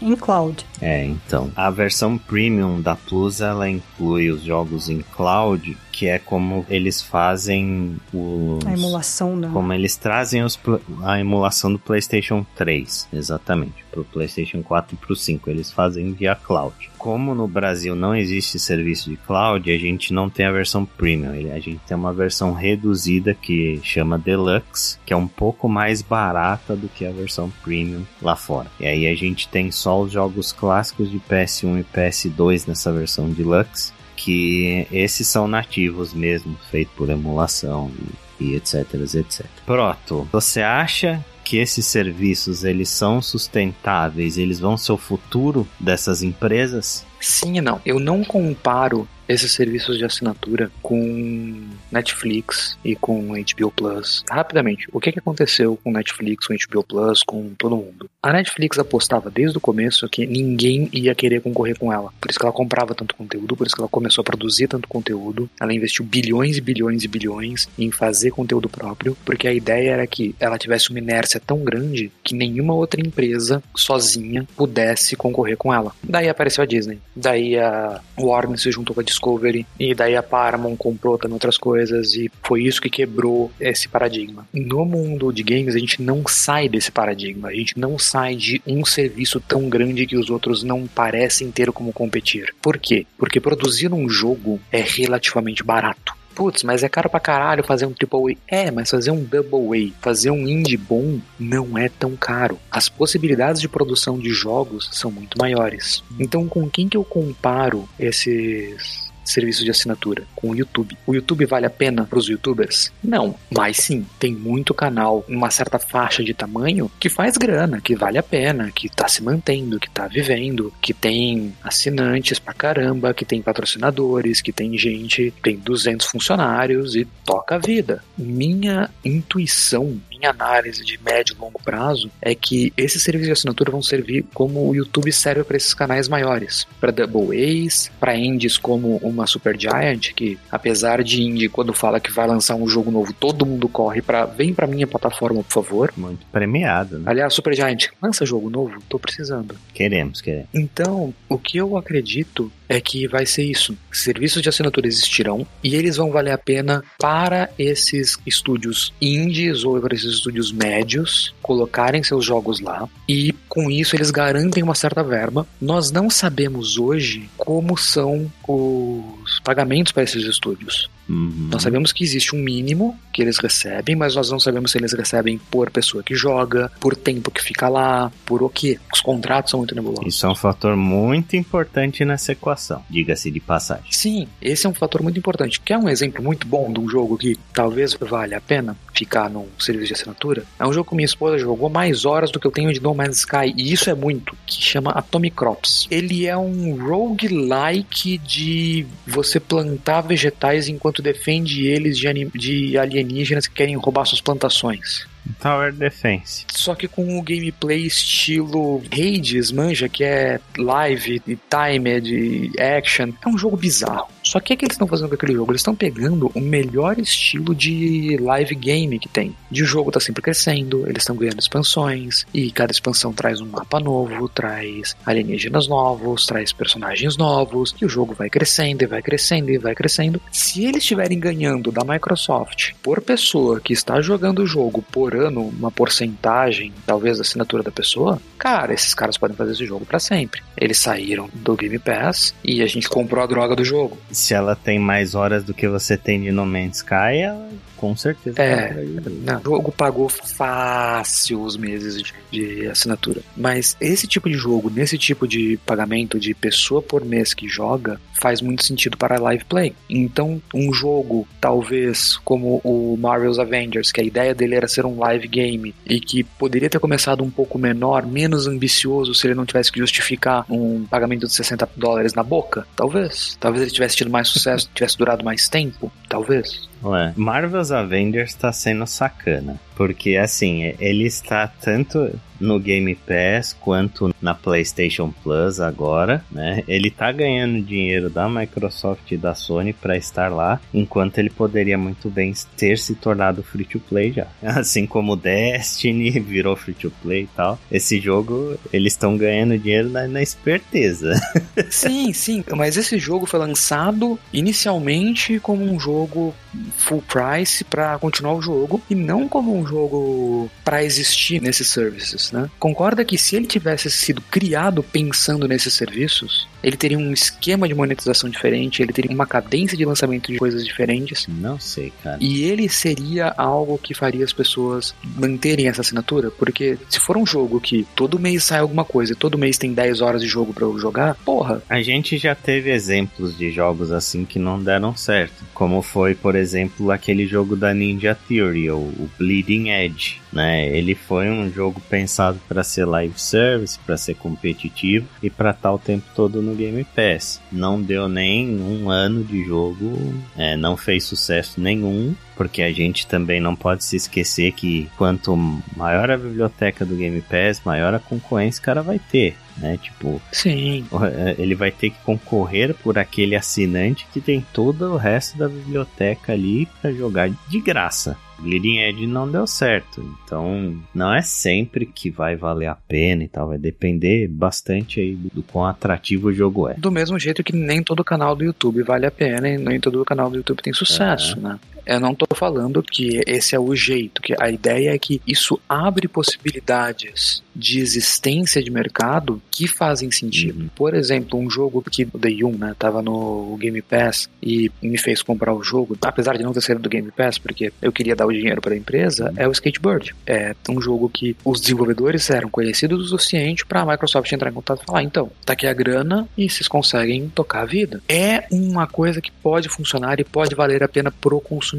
em cloud. É, então. A versão premium da Plus ela inclui os jogos em cloud, que é como eles fazem os. A emulação, né? Como eles trazem os a emulação do PlayStation 3, exatamente. pro PlayStation 4 e pro 5. Eles fazem via cloud. Como no Brasil não existe serviço de cloud, a gente não tem a versão premium. A gente tem uma versão reduzida que chama Deluxe, que é um pouco mais barata do que a versão premium lá fora. E aí a gente tem só os jogos clássicos de PS1 e PS2 nessa versão Deluxe que esses são nativos mesmo, feito por emulação e, etc, etc. Proto, você acha que esses serviços eles são sustentáveis, eles vão ser o futuro dessas empresas? Sim e não. Eu não comparo esses serviços de assinatura com Netflix e com HBO Plus. Rapidamente, o que, que aconteceu com Netflix, com HBO Plus, com todo mundo? A Netflix apostava desde o começo que ninguém ia querer concorrer com ela. Por isso que ela comprava tanto conteúdo, por isso que ela começou a produzir tanto conteúdo. Ela investiu bilhões e bilhões e bilhões em fazer conteúdo próprio, porque a ideia era que ela tivesse uma inércia tão grande que nenhuma outra empresa sozinha pudesse concorrer com ela. Daí apareceu a Disney. Daí a Warner se juntou com a Discovery Discovery, e daí a Paramount comprou também outras coisas, e foi isso que quebrou esse paradigma. No mundo de games, a gente não sai desse paradigma, a gente não sai de um serviço tão grande que os outros não parecem ter como competir. Por quê? Porque produzir um jogo é relativamente barato putz, mas é caro pra caralho fazer um triple A. É, mas fazer um double A, fazer um indie bom não é tão caro. As possibilidades de produção de jogos são muito maiores. Então, com quem que eu comparo esses serviço de assinatura com o YouTube. O YouTube vale a pena para os YouTubers? Não, mas sim, tem muito canal, uma certa faixa de tamanho que faz grana, que vale a pena, que tá se mantendo, que tá vivendo, que tem assinantes pra caramba, que tem patrocinadores, que tem gente, tem 200 funcionários e toca a vida. Minha intuição, minha análise de médio e longo prazo é que esses serviços de assinatura vão servir como o YouTube serve para esses canais maiores, para double A's, para indies como uma uma Super Giant, que apesar de indie, quando fala que vai lançar um jogo novo, todo mundo corre para vem pra minha plataforma, por favor. Muito premiado, né? Aliás, Super Giant, lança jogo novo, tô precisando. Queremos, queremos. Então, o que eu acredito é que vai ser isso. Serviços de assinatura existirão e eles vão valer a pena para esses estúdios indies ou para esses estúdios médios colocarem seus jogos lá e com isso eles garantem uma certa verba. Nós não sabemos hoje como são os pagamentos para esses estúdios. Uhum. Nós sabemos que existe um mínimo que eles recebem, mas nós não sabemos se eles recebem por pessoa que joga, por tempo que fica lá, por o que. Os contratos são muito nebulosos. Isso é um fator muito importante nessa equação, diga-se de passagem. Sim, esse é um fator muito importante. Quer um exemplo muito bom de um jogo que talvez valha a pena ficar num serviço de assinatura? É um jogo que minha esposa jogou mais horas do que eu tenho de No Man's Sky, e isso é muito, que chama Atomic Crops. Ele é um roguelike de você plantar vegetais enquanto defende eles de, de alienígenas que querem roubar suas plantações. Tower Defense. Só que com o gameplay estilo Hades, manja, que é live, e timed, e action. É um jogo bizarro. Só que o que eles estão fazendo com aquele jogo? Eles estão pegando o melhor estilo de live game que tem. De jogo tá sempre crescendo, eles estão ganhando expansões, e cada expansão traz um mapa novo, traz alienígenas novos, traz personagens novos, e o jogo vai crescendo e vai crescendo e vai crescendo. Se eles estiverem ganhando da Microsoft por pessoa que está jogando o jogo por ano, uma porcentagem, talvez, da assinatura da pessoa, cara, esses caras podem fazer esse jogo para sempre. Eles saíram do Game Pass e a gente comprou a droga do jogo se ela tem mais horas do que você tem de No Man's Sky, ela com certeza. É, não, o jogo pagou fácil os meses de, de, assinatura. Mas esse tipo de jogo, nesse tipo de pagamento de pessoa por mês que joga, faz muito sentido para live play. Então, um jogo, talvez como o Marvel's Avengers, que a ideia dele era ser um live game e que poderia ter começado um pouco menor, menos ambicioso, se ele não tivesse que justificar um pagamento de 60 dólares na boca, talvez. Talvez ele tivesse tido mais sucesso, tivesse durado mais tempo, talvez. Ué, Marvel's Avengers tá sendo sacana. Porque assim, ele está tanto no Game Pass quanto na PlayStation Plus agora, né? Ele tá ganhando dinheiro da Microsoft e da Sony para estar lá, enquanto ele poderia muito bem ter se tornado free to play já. Assim como Destiny virou free to play e tal. Esse jogo, eles estão ganhando dinheiro na, na esperteza. sim, sim, mas esse jogo foi lançado inicialmente como um jogo full price para continuar o jogo e não como um jogo para existir nesses services, né? Concorda que se ele tivesse sido criado pensando nesses serviços, ele teria um esquema de monetização diferente, ele teria uma cadência de lançamento de coisas diferentes. Não sei, cara. E ele seria algo que faria as pessoas manterem essa assinatura, porque se for um jogo que todo mês sai alguma coisa e todo mês tem 10 horas de jogo para eu jogar, porra. A gente já teve exemplos de jogos assim que não deram certo, como foi, por exemplo, aquele jogo da Ninja Theory, o Bleeding Edge né? Ele foi um jogo pensado para ser live service, para ser competitivo e para estar o tempo todo no Game Pass. Não deu nem um ano de jogo, é, não fez sucesso nenhum porque a gente também não pode se esquecer que quanto maior a biblioteca do Game Pass, maior a concorrência o cara vai ter. Né? Tipo, Sim. É, ele vai ter que concorrer por aquele assinante que tem todo o resto da biblioteca ali para jogar de graça. Bleeding Edge não deu certo. Então, não é sempre que vai valer a pena e tal. Vai depender bastante aí do, do quão atrativo o jogo é. Do mesmo jeito que nem todo canal do YouTube vale a pena e nem todo canal do YouTube tem sucesso, é. né? Eu não estou falando que esse é o jeito, que a ideia é que isso abre possibilidades de existência de mercado que fazem sentido. Uhum. Por exemplo, um jogo que o Day 1, né, tava no Game Pass e me fez comprar o jogo, apesar de não ter sido do Game Pass, porque eu queria dar o dinheiro para a empresa, uhum. é o Skateboard. É um jogo que os desenvolvedores eram conhecidos o suficiente para a Microsoft entrar em contato e falar: então, tá aqui a grana e vocês conseguem tocar a vida. É uma coisa que pode funcionar e pode valer a pena pro consumidor.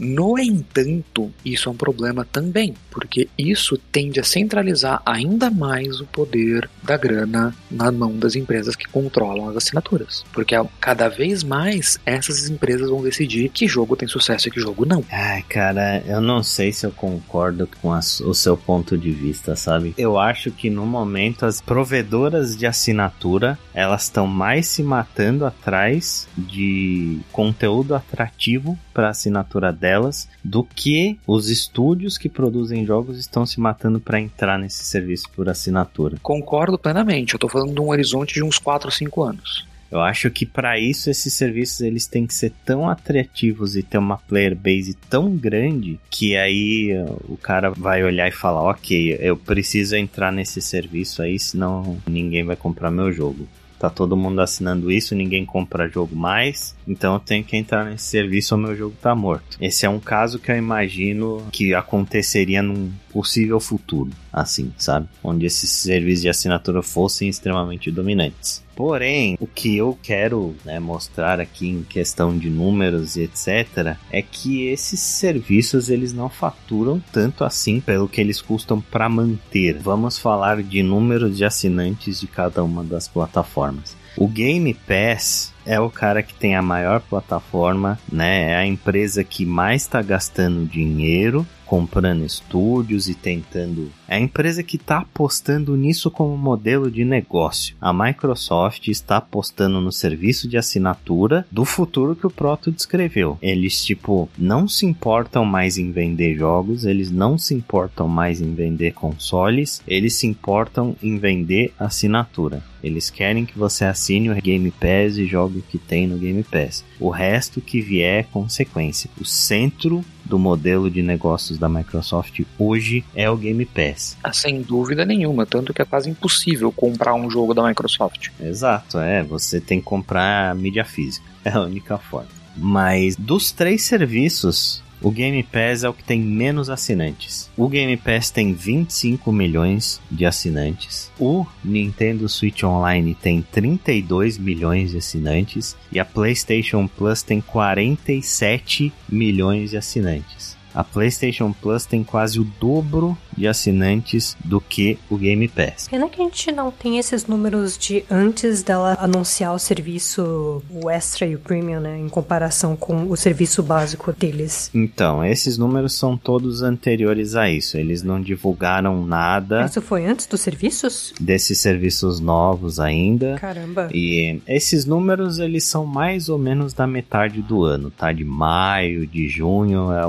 No entanto, isso é um problema também, porque isso tende a centralizar ainda mais o poder da grana na mão das empresas que controlam as assinaturas. Porque cada vez mais essas empresas vão decidir que jogo tem sucesso e que jogo não. Ai, cara, eu não sei se eu concordo com a, o seu ponto de vista, sabe? Eu acho que no momento as provedoras de assinatura elas estão mais se matando atrás de conteúdo atrativo para assinatura delas do que os estúdios que produzem jogos estão se matando para entrar nesse serviço por assinatura. Concordo plenamente. Eu tô falando de um horizonte de uns 4 ou 5 anos. Eu acho que para isso esses serviços eles têm que ser tão atrativos e ter uma player base tão grande que aí o cara vai olhar e falar, ok, eu preciso entrar nesse serviço aí, senão ninguém vai comprar meu jogo tá todo mundo assinando isso, ninguém compra jogo mais, então eu tenho que entrar nesse serviço ou meu jogo tá morto. Esse é um caso que eu imagino que aconteceria num possível futuro, assim, sabe? Onde esses serviços de assinatura fossem extremamente dominantes. Porém, o que eu quero né, mostrar aqui em questão de números e etc. é que esses serviços eles não faturam tanto assim pelo que eles custam para manter. Vamos falar de números de assinantes de cada uma das plataformas. O Game Pass é o cara que tem a maior plataforma, né? É a empresa que mais está gastando dinheiro comprando estúdios e tentando. É a empresa que está apostando nisso como modelo de negócio. A Microsoft está apostando no serviço de assinatura do futuro que o Proto descreveu. Eles, tipo, não se importam mais em vender jogos, eles não se importam mais em vender consoles, eles se importam em vender assinatura. Eles querem que você assine o Game Pass e jogue o que tem no Game Pass. O resto que vier é consequência. O centro do modelo de negócios da Microsoft hoje é o Game Pass. Ah, sem dúvida nenhuma, tanto que é quase impossível comprar um jogo da Microsoft. Exato, é, você tem que comprar mídia física, é a única forma. Mas dos três serviços, o Game Pass é o que tem menos assinantes. O Game Pass tem 25 milhões de assinantes. O Nintendo Switch Online tem 32 milhões de assinantes. E a PlayStation Plus tem 47 milhões de assinantes. A PlayStation Plus tem quase o dobro de assinantes do que o Game Pass. Pena que a gente não tem esses números de antes dela anunciar o serviço, o Extra e o Premium, né, em comparação com o serviço básico deles. Então, esses números são todos anteriores a isso. Eles não divulgaram nada. Isso foi antes dos serviços? Desses serviços novos ainda. Caramba. E esses números eles são mais ou menos da metade do ano, tá? De maio, de junho, é,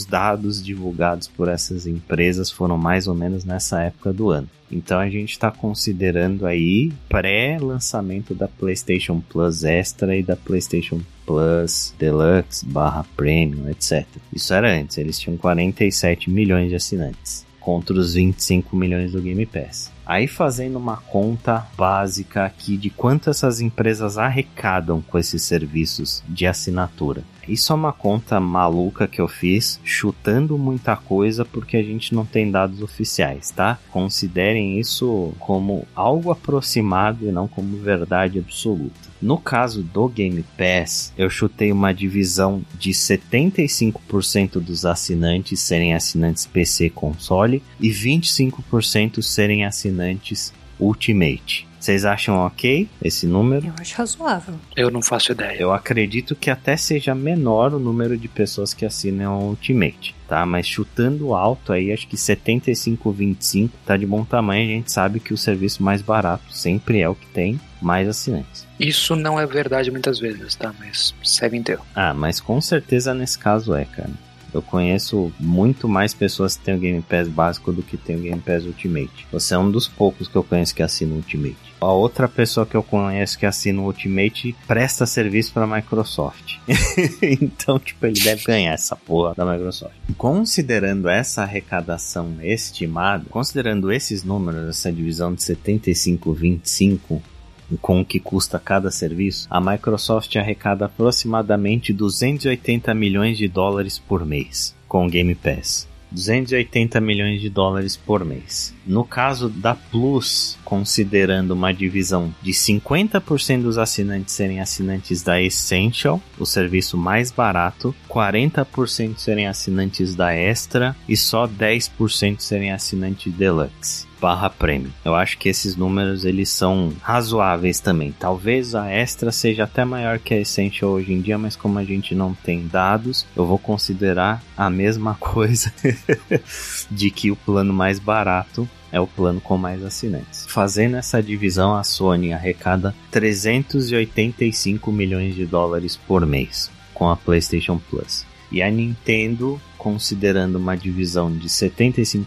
últimos dados divulgados por essas empresas foram mais ou menos nessa época do ano. Então a gente está considerando aí pré-lançamento da PlayStation Plus Extra e da PlayStation Plus Deluxe barra Premium, etc. Isso era antes, eles tinham 47 milhões de assinantes contra os 25 milhões do Game Pass. Aí fazendo uma conta básica aqui de quanto essas empresas arrecadam com esses serviços de assinatura. Isso é uma conta maluca que eu fiz, chutando muita coisa porque a gente não tem dados oficiais, tá? Considerem isso como algo aproximado e não como verdade absoluta. No caso do Game Pass, eu chutei uma divisão de 75% dos assinantes serem assinantes PC console e 25% serem assinantes Ultimate. Vocês acham ok esse número? Eu acho razoável. Eu não faço ideia. Eu acredito que até seja menor o número de pessoas que assinam Ultimate, tá? Mas chutando alto aí, acho que 75-25 tá de bom tamanho. A gente sabe que o serviço mais barato sempre é o que tem mais assinantes. Isso não é verdade muitas vezes, tá? Mas segue inteiro. Ah, mas com certeza nesse caso é, cara. Eu conheço muito mais pessoas que têm o Game Pass básico do que tem o Game Pass Ultimate. Você é um dos poucos que eu conheço que assina o Ultimate. A outra pessoa que eu conheço que assina o Ultimate presta serviço para a Microsoft. então, tipo, ele deve ganhar essa porra da Microsoft. Considerando essa arrecadação estimada, considerando esses números, essa divisão de 75-25, com o que custa cada serviço, a Microsoft arrecada aproximadamente 280 milhões de dólares por mês com o Game Pass. 280 milhões de dólares por mês. No caso da Plus, considerando uma divisão de 50% dos assinantes serem assinantes da Essential, o serviço mais barato, 40% serem assinantes da Extra e só 10% serem assinantes Deluxe barra prêmio. Eu acho que esses números eles são razoáveis também. Talvez a extra seja até maior que a Essential hoje em dia, mas como a gente não tem dados, eu vou considerar a mesma coisa de que o plano mais barato é o plano com mais assinantes. Fazendo essa divisão, a Sony arrecada 385 milhões de dólares por mês com a PlayStation Plus. E a Nintendo, considerando uma divisão de 75%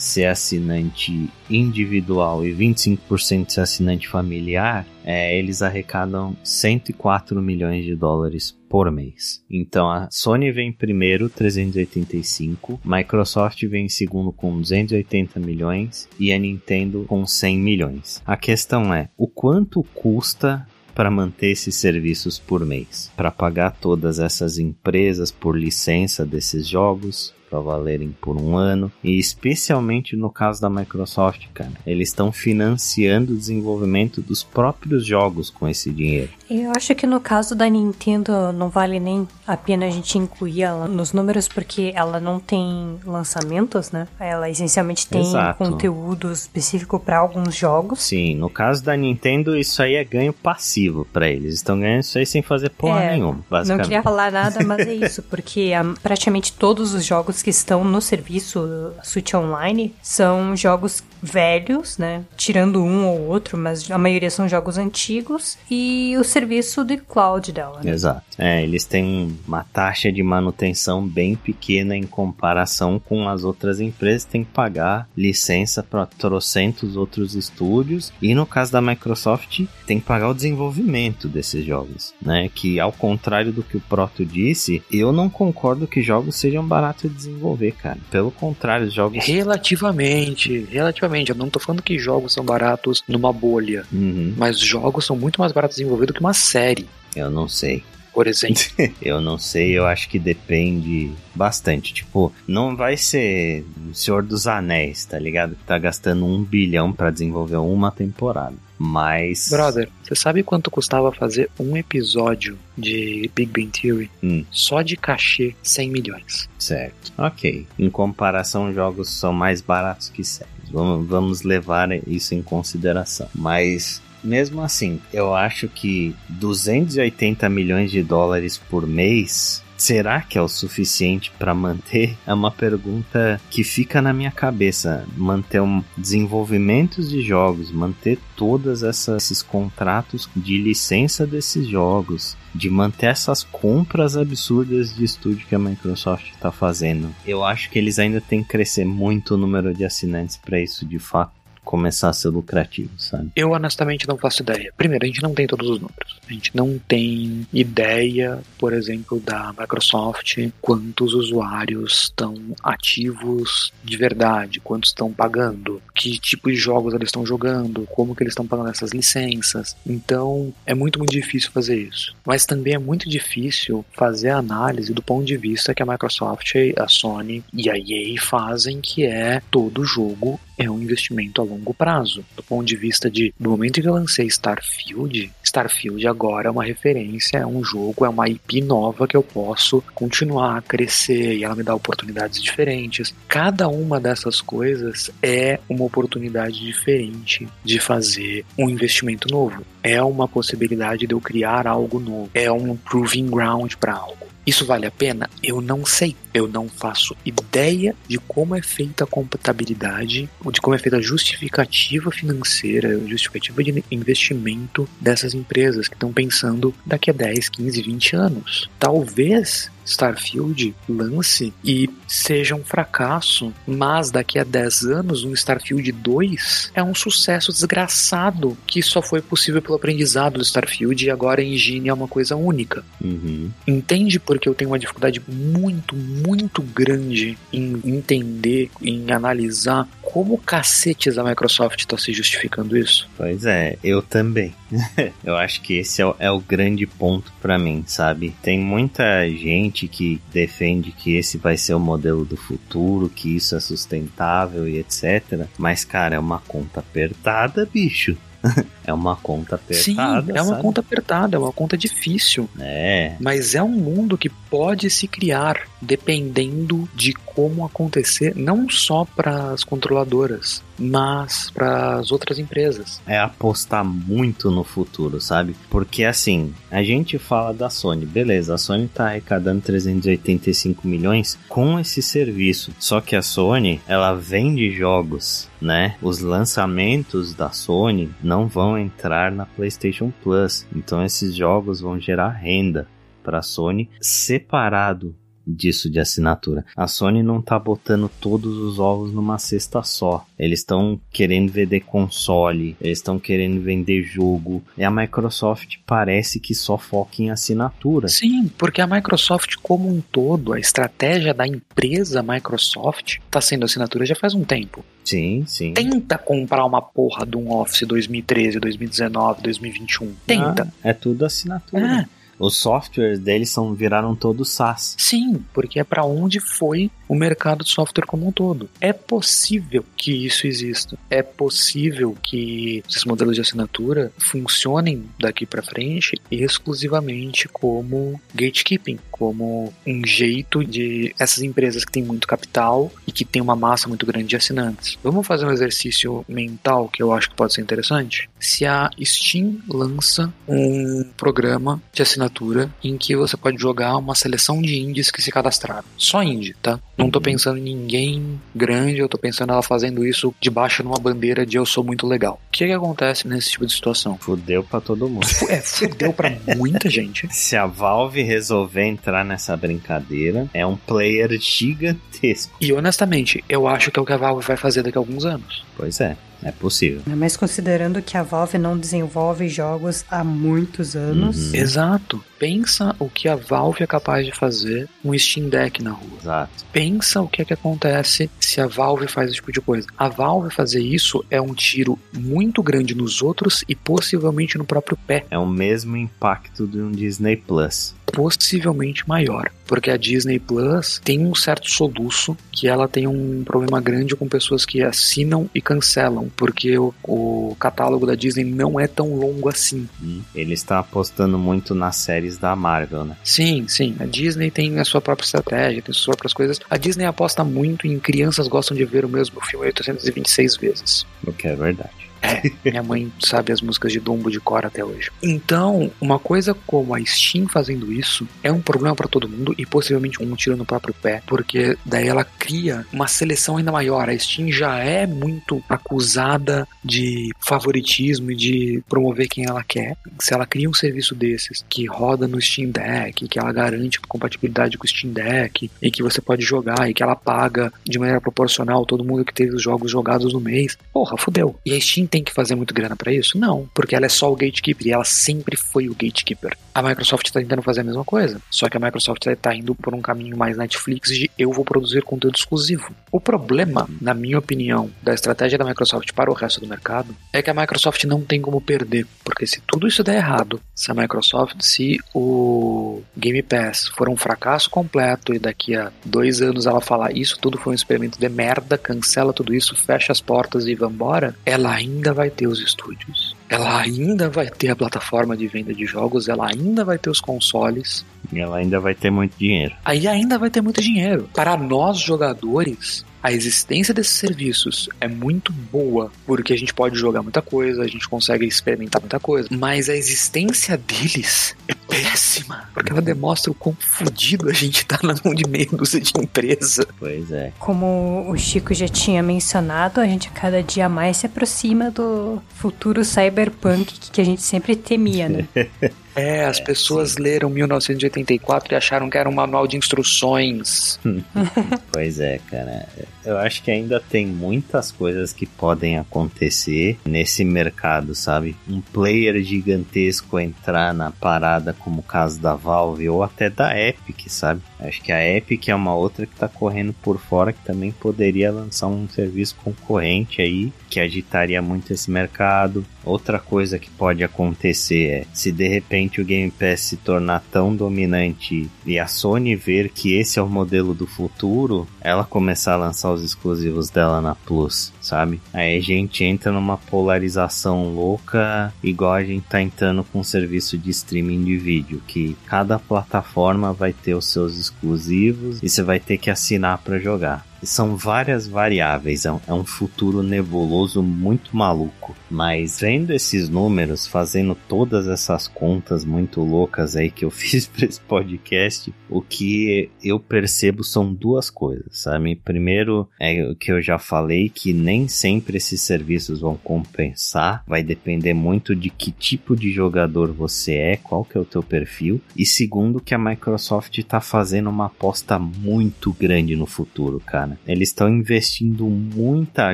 ser assinante individual e 25% ser assinante familiar, é, eles arrecadam 104 milhões de dólares por mês. Então a Sony vem primeiro, 385, Microsoft vem em segundo com 280 milhões e a Nintendo com 100 milhões. A questão é, o quanto custa para manter esses serviços por mês, para pagar todas essas empresas por licença desses jogos, para valerem por um ano. E especialmente no caso da Microsoft, cara, eles estão financiando o desenvolvimento dos próprios jogos com esse dinheiro. Eu acho que no caso da Nintendo não vale nem a pena a gente incluir ela nos números porque ela não tem lançamentos, né? Ela essencialmente tem Exato. conteúdo específico para alguns jogos. Sim, no caso da Nintendo isso aí é ganho passivo para eles. Estão ganhando isso aí sem fazer porra é, nenhuma, basicamente. Não queria falar nada, mas é isso, porque um, praticamente todos os jogos que estão no serviço Switch Online são jogos velhos, né? Tirando um ou outro, mas a maioria são jogos antigos e o serviço de cloud dela. Né? Exato. É, eles têm uma taxa de manutenção bem pequena em comparação com as outras empresas, tem que pagar licença para trocentos outros estúdios e no caso da Microsoft tem que pagar o desenvolvimento desses jogos, né? Que ao contrário do que o Proto disse, eu não concordo que jogos sejam baratos de desenvolver, cara. Pelo contrário, os jogos relativamente, relativamente, eu não tô falando que jogos são baratos numa bolha, uhum. mas jogos são muito mais baratos de desenvolver do que uma série. Eu não sei por exemplo? eu não sei, eu acho que depende bastante. Tipo, não vai ser o Senhor dos Anéis, tá ligado? Que tá gastando um bilhão para desenvolver uma temporada. Mas. Brother, você sabe quanto custava fazer um episódio de Big Bang Theory? Hum. Só de cachê, 100 milhões. Certo. Ok. Em comparação, jogos são mais baratos que séries. Vamos, vamos levar isso em consideração. Mas mesmo assim, eu acho que 280 milhões de dólares por mês será que é o suficiente para manter? É uma pergunta que fica na minha cabeça. Manter um desenvolvimentos de jogos, manter todos esses contratos de licença desses jogos, de manter essas compras absurdas de estúdio que a Microsoft está fazendo. Eu acho que eles ainda têm que crescer muito o número de assinantes para isso de fato começar a ser lucrativo, sabe? Eu honestamente não faço ideia. Primeiro, a gente não tem todos os números. A gente não tem ideia, por exemplo, da Microsoft, quantos usuários estão ativos de verdade, quantos estão pagando, que tipo de jogos eles estão jogando, como que eles estão pagando essas licenças. Então, é muito, muito difícil fazer isso. Mas também é muito difícil fazer a análise do ponto de vista que a Microsoft, a Sony e a EA fazem, que é todo jogo é um investimento a longo prazo. Do ponto de vista de, do momento que eu lancei Starfield, Starfield agora é uma referência, é um jogo, é uma IP nova que eu posso continuar a crescer e ela me dá oportunidades diferentes. Cada uma dessas coisas é uma oportunidade diferente de fazer um investimento novo. É uma possibilidade de eu criar algo novo. É um proving ground para algo. Isso vale a pena? Eu não sei. Eu não faço ideia de como é feita a computabilidade, de como é feita a justificativa financeira, justificativa de investimento dessas empresas que estão pensando daqui a 10, 15, 20 anos. Talvez Starfield lance e seja um fracasso, mas daqui a 10 anos um Starfield 2 é um sucesso desgraçado que só foi possível pelo aprendizado do Starfield e agora a engine é uma coisa única. Uhum. Entende porque eu tenho uma dificuldade muito, muito grande em entender, em analisar como cacetes a Microsoft está se justificando isso? Pois é, eu também. eu acho que esse é o, é o grande ponto para mim, sabe? Tem muita gente que defende que esse vai ser o modelo do futuro, que isso é sustentável e etc. Mas, cara, é uma conta apertada, bicho. é uma conta apertada. Sim, é uma sabe? conta apertada, é uma conta difícil. É. Mas é um mundo que pode se criar dependendo de como acontecer, não só para as controladoras, mas para as outras empresas. É apostar muito no futuro, sabe? Porque assim, a gente fala da Sony, beleza, a Sony tá arrecadando 385 milhões com esse serviço. Só que a Sony, ela vende jogos, né? Os lançamentos da Sony não vão entrar na PlayStation Plus. Então esses jogos vão gerar renda para a Sony separado disso de assinatura. A Sony não tá botando todos os ovos numa cesta só. Eles estão querendo vender console, eles estão querendo vender jogo. E a Microsoft parece que só foca em assinatura. Sim, porque a Microsoft como um todo, a estratégia da empresa Microsoft tá sendo assinatura já faz um tempo. Sim, sim. Tenta comprar uma porra de um Office 2013, 2019, 2021. Tenta. Ah, é tudo assinatura. É. Os softwares deles são, viraram todos SaaS. Sim, porque é para onde foi o mercado de software como um todo. É possível que isso exista. É possível que esses modelos de assinatura funcionem daqui para frente exclusivamente como gatekeeping, como um jeito de essas empresas que têm muito capital e que têm uma massa muito grande de assinantes. Vamos fazer um exercício mental que eu acho que pode ser interessante? Se a Steam lança um programa de assinatura em que você pode jogar uma seleção de indies que se cadastraram. Só indie, tá? Não tô pensando em ninguém grande, eu tô pensando ela fazendo isso debaixo de uma bandeira de eu sou muito legal. O que que acontece nesse tipo de situação? Fudeu pra todo mundo. É, fudeu pra muita gente. Se a Valve resolver entrar nessa brincadeira, é um player gigantesco. E honestamente, eu acho que é o que a Valve vai fazer daqui a alguns anos. Pois é. É possível. Mas considerando que a Valve não desenvolve jogos há muitos anos. Uhum. Exato. Pensa o que a Valve é capaz de fazer um Steam Deck na rua. Exato. Pensa o que é que acontece se a Valve faz esse tipo de coisa. A Valve fazer isso é um tiro muito grande nos outros e possivelmente no próprio pé. É o mesmo impacto de um Disney Plus. Possivelmente maior. Porque a Disney Plus tem um certo soluço que ela tem um problema grande com pessoas que assinam e cancelam. Porque o, o catálogo da Disney não é tão longo assim. Hum. Ele está apostando muito nas séries da Marvel, né? Sim, sim. A Disney tem a sua própria estratégia, tem suas próprias coisas. A Disney aposta muito em crianças gostam de ver o mesmo filme 826 vezes. O que é verdade. É, minha mãe sabe as músicas de Dumbo de cor até hoje. Então, uma coisa como a Steam fazendo isso é um problema para todo mundo e possivelmente um tiro no próprio pé, porque daí ela cria uma seleção ainda maior. A Steam já é muito acusada de favoritismo e de promover quem ela quer. Se ela cria um serviço desses que roda no Steam Deck, que ela garante compatibilidade com o Steam Deck e que você pode jogar e que ela paga de maneira proporcional todo mundo que teve os jogos jogados no mês, porra, fudeu. E a Steam tem que fazer muito grana para isso? Não, porque ela é só o gatekeeper e ela sempre foi o gatekeeper. A Microsoft está tentando fazer a mesma coisa, só que a Microsoft está indo por um caminho mais Netflix de eu vou produzir conteúdo exclusivo. O problema, na minha opinião, da estratégia da Microsoft para o resto do mercado é que a Microsoft não tem como perder, porque se tudo isso der errado, se a Microsoft, se o Game Pass for um fracasso completo e daqui a dois anos ela falar isso tudo foi um experimento de merda, cancela tudo isso, fecha as portas e vambora, ela ainda vai ter os estúdios. Ela ainda vai ter a plataforma de venda de jogos, ela ainda vai ter os consoles. E ela ainda vai ter muito dinheiro. Aí ainda vai ter muito dinheiro. Para nós jogadores, a existência desses serviços é muito boa, porque a gente pode jogar muita coisa, a gente consegue experimentar muita coisa, mas a existência deles é péssima, porque ela demonstra o quão fodido a gente tá na mão de meia dúzia de empresa. Pois é. Como o Chico já tinha mencionado, a gente a cada dia mais se aproxima do futuro cyberpunk que a gente sempre temia, né? É, as pessoas leram 1984 e acharam que era um manual de instruções. pois é, cara. Eu acho que ainda tem muitas coisas que podem acontecer nesse mercado, sabe? Um player gigantesco entrar na parada, como o caso da Valve ou até da Epic, sabe? Acho que a Epic é uma outra que tá correndo por fora que também poderia lançar um serviço concorrente aí que agitaria muito esse mercado. Outra coisa que pode acontecer é se de repente o Game Pass se tornar tão dominante e a Sony ver que esse é o modelo do futuro, ela começar a lançar os exclusivos dela na Plus, sabe? Aí a gente entra numa polarização louca, igual a gente tá entrando com um serviço de streaming de vídeo, que cada plataforma vai ter os seus exclusivos e você vai ter que assinar para jogar. São várias variáveis, é um, é um futuro nebuloso muito maluco. Mas vendo esses números, fazendo todas essas contas muito loucas aí que eu fiz para esse podcast, o que eu percebo são duas coisas, sabe? Primeiro é o que eu já falei, que nem sempre esses serviços vão compensar, vai depender muito de que tipo de jogador você é, qual que é o teu perfil. E segundo, que a Microsoft está fazendo uma aposta muito grande no futuro, cara. Eles estão investindo muita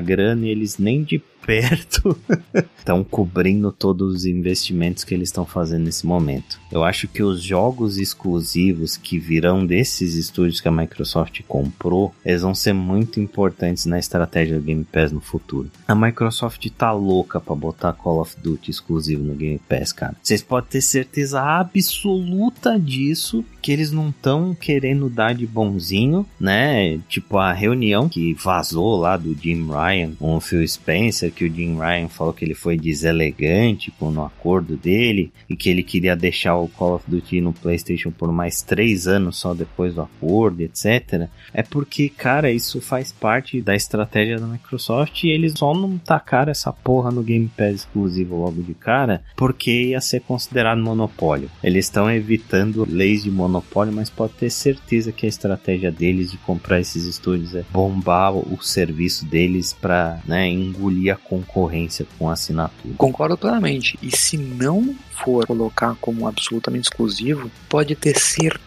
grana e eles nem de perto estão cobrindo todos os investimentos que eles estão fazendo nesse momento. Eu acho que os jogos exclusivos que virão desses estúdios que a Microsoft comprou, eles vão ser muito importantes na estratégia do Game Pass no futuro. A Microsoft tá louca para botar Call of Duty exclusivo no Game Pass, cara. Vocês podem ter certeza absoluta disso, que eles não estão querendo dar de bonzinho, né? Tipo a reunião que vazou lá do Jim Ryan com o Phil Spencer, que o Jim Ryan falou que ele foi deselegante no acordo dele e que ele queria deixar o Call of Duty no PlayStation por mais três anos só depois do acordo, etc. É porque, cara, isso faz parte da estratégia da Microsoft e eles só não tacaram essa porra no Game Pass exclusivo logo de cara porque ia ser considerado monopólio. Eles estão evitando leis de monopólio, mas pode ter certeza que a estratégia deles de comprar esses estúdios é bombar o serviço deles para né, engolir a concorrência com assinatura. Concordo plenamente. E se não for colocar como absolutamente exclusivo, pode ter certeza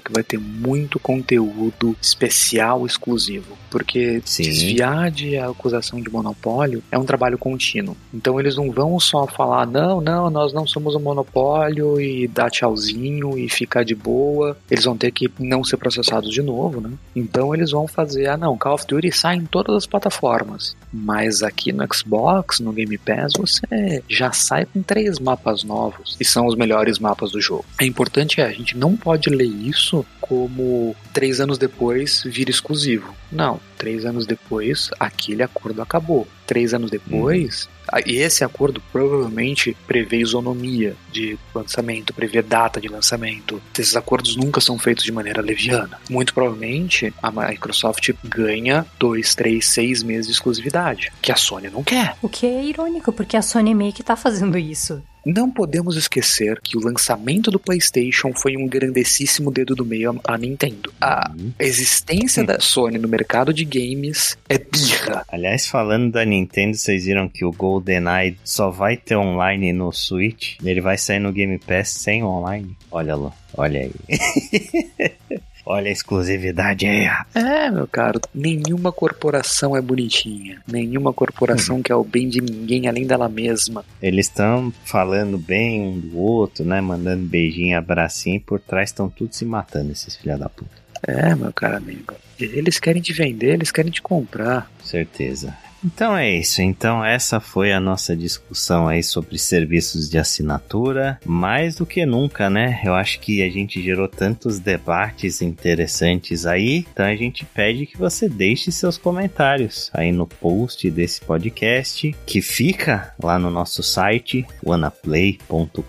que vai ter muito conteúdo especial exclusivo porque Sim. desviar de acusação de monopólio é um trabalho contínuo. Então eles não vão só falar, não, não, nós não somos um monopólio e dar tchauzinho e ficar de boa. Eles vão ter que não ser processados de novo, né? Então eles vão fazer, ah não, Call of Duty sai em todas as plataformas, mas aqui no Xbox, no Game Pass, você já sai com três mapas novos e são os melhores mapas do jogo. É importante que a gente não pode ler isso como três anos depois vira exclusivo. Não, três anos depois aquele acordo acabou. Três anos depois, uhum. e esse acordo provavelmente prevê isonomia de lançamento, prevê data de lançamento. Esses acordos nunca são feitos de maneira leviana. Muito provavelmente a Microsoft ganha dois, três, seis meses de exclusividade, que a Sony não quer. O que é irônico, porque a Sony meio que tá fazendo isso. Não podemos esquecer que o lançamento do PlayStation foi um grandessíssimo dedo do meio à Nintendo. A uhum. existência da Sony no mercado de games é birra. Aliás, falando da Nintendo, vocês viram que o GoldenEye só vai ter online no Switch? Ele vai sair no Game Pass sem online? Olha lá, olha aí. Olha a exclusividade aí. É, meu caro, nenhuma corporação é bonitinha. Nenhuma corporação hum. quer o bem de ninguém além dela mesma. Eles estão falando bem um do outro, né? Mandando beijinho, abracinho, e por trás estão todos se matando, esses filha da puta. É, meu caro amigo. Eles querem te vender, eles querem te comprar. Certeza. Então é isso. Então essa foi a nossa discussão aí sobre serviços de assinatura. Mais do que nunca, né? Eu acho que a gente gerou tantos debates interessantes aí. Então a gente pede que você deixe seus comentários aí no post desse podcast, que fica lá no nosso site wanaplay.com.br.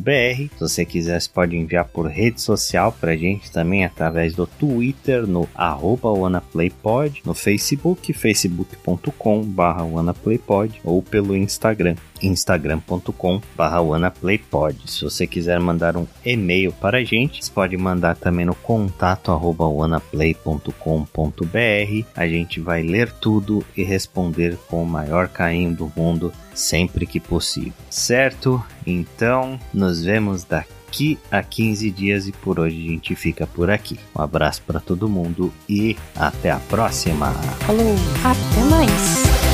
Se você quiser, você pode enviar por rede social pra gente também através do Twitter no wanaplaypod, no Facebook, facebook.com wannaplaypod ou pelo Instagram, instagram.com wannaplaypod. Se você quiser mandar um e-mail para a gente, você pode mandar também no contato arroba wanaplay.com.br. A gente vai ler tudo e responder com o maior carinho do mundo sempre que possível. Certo? Então, nos vemos daqui daqui a 15 dias e por hoje a gente fica por aqui. Um abraço para todo mundo e até a próxima. Falou, até mais.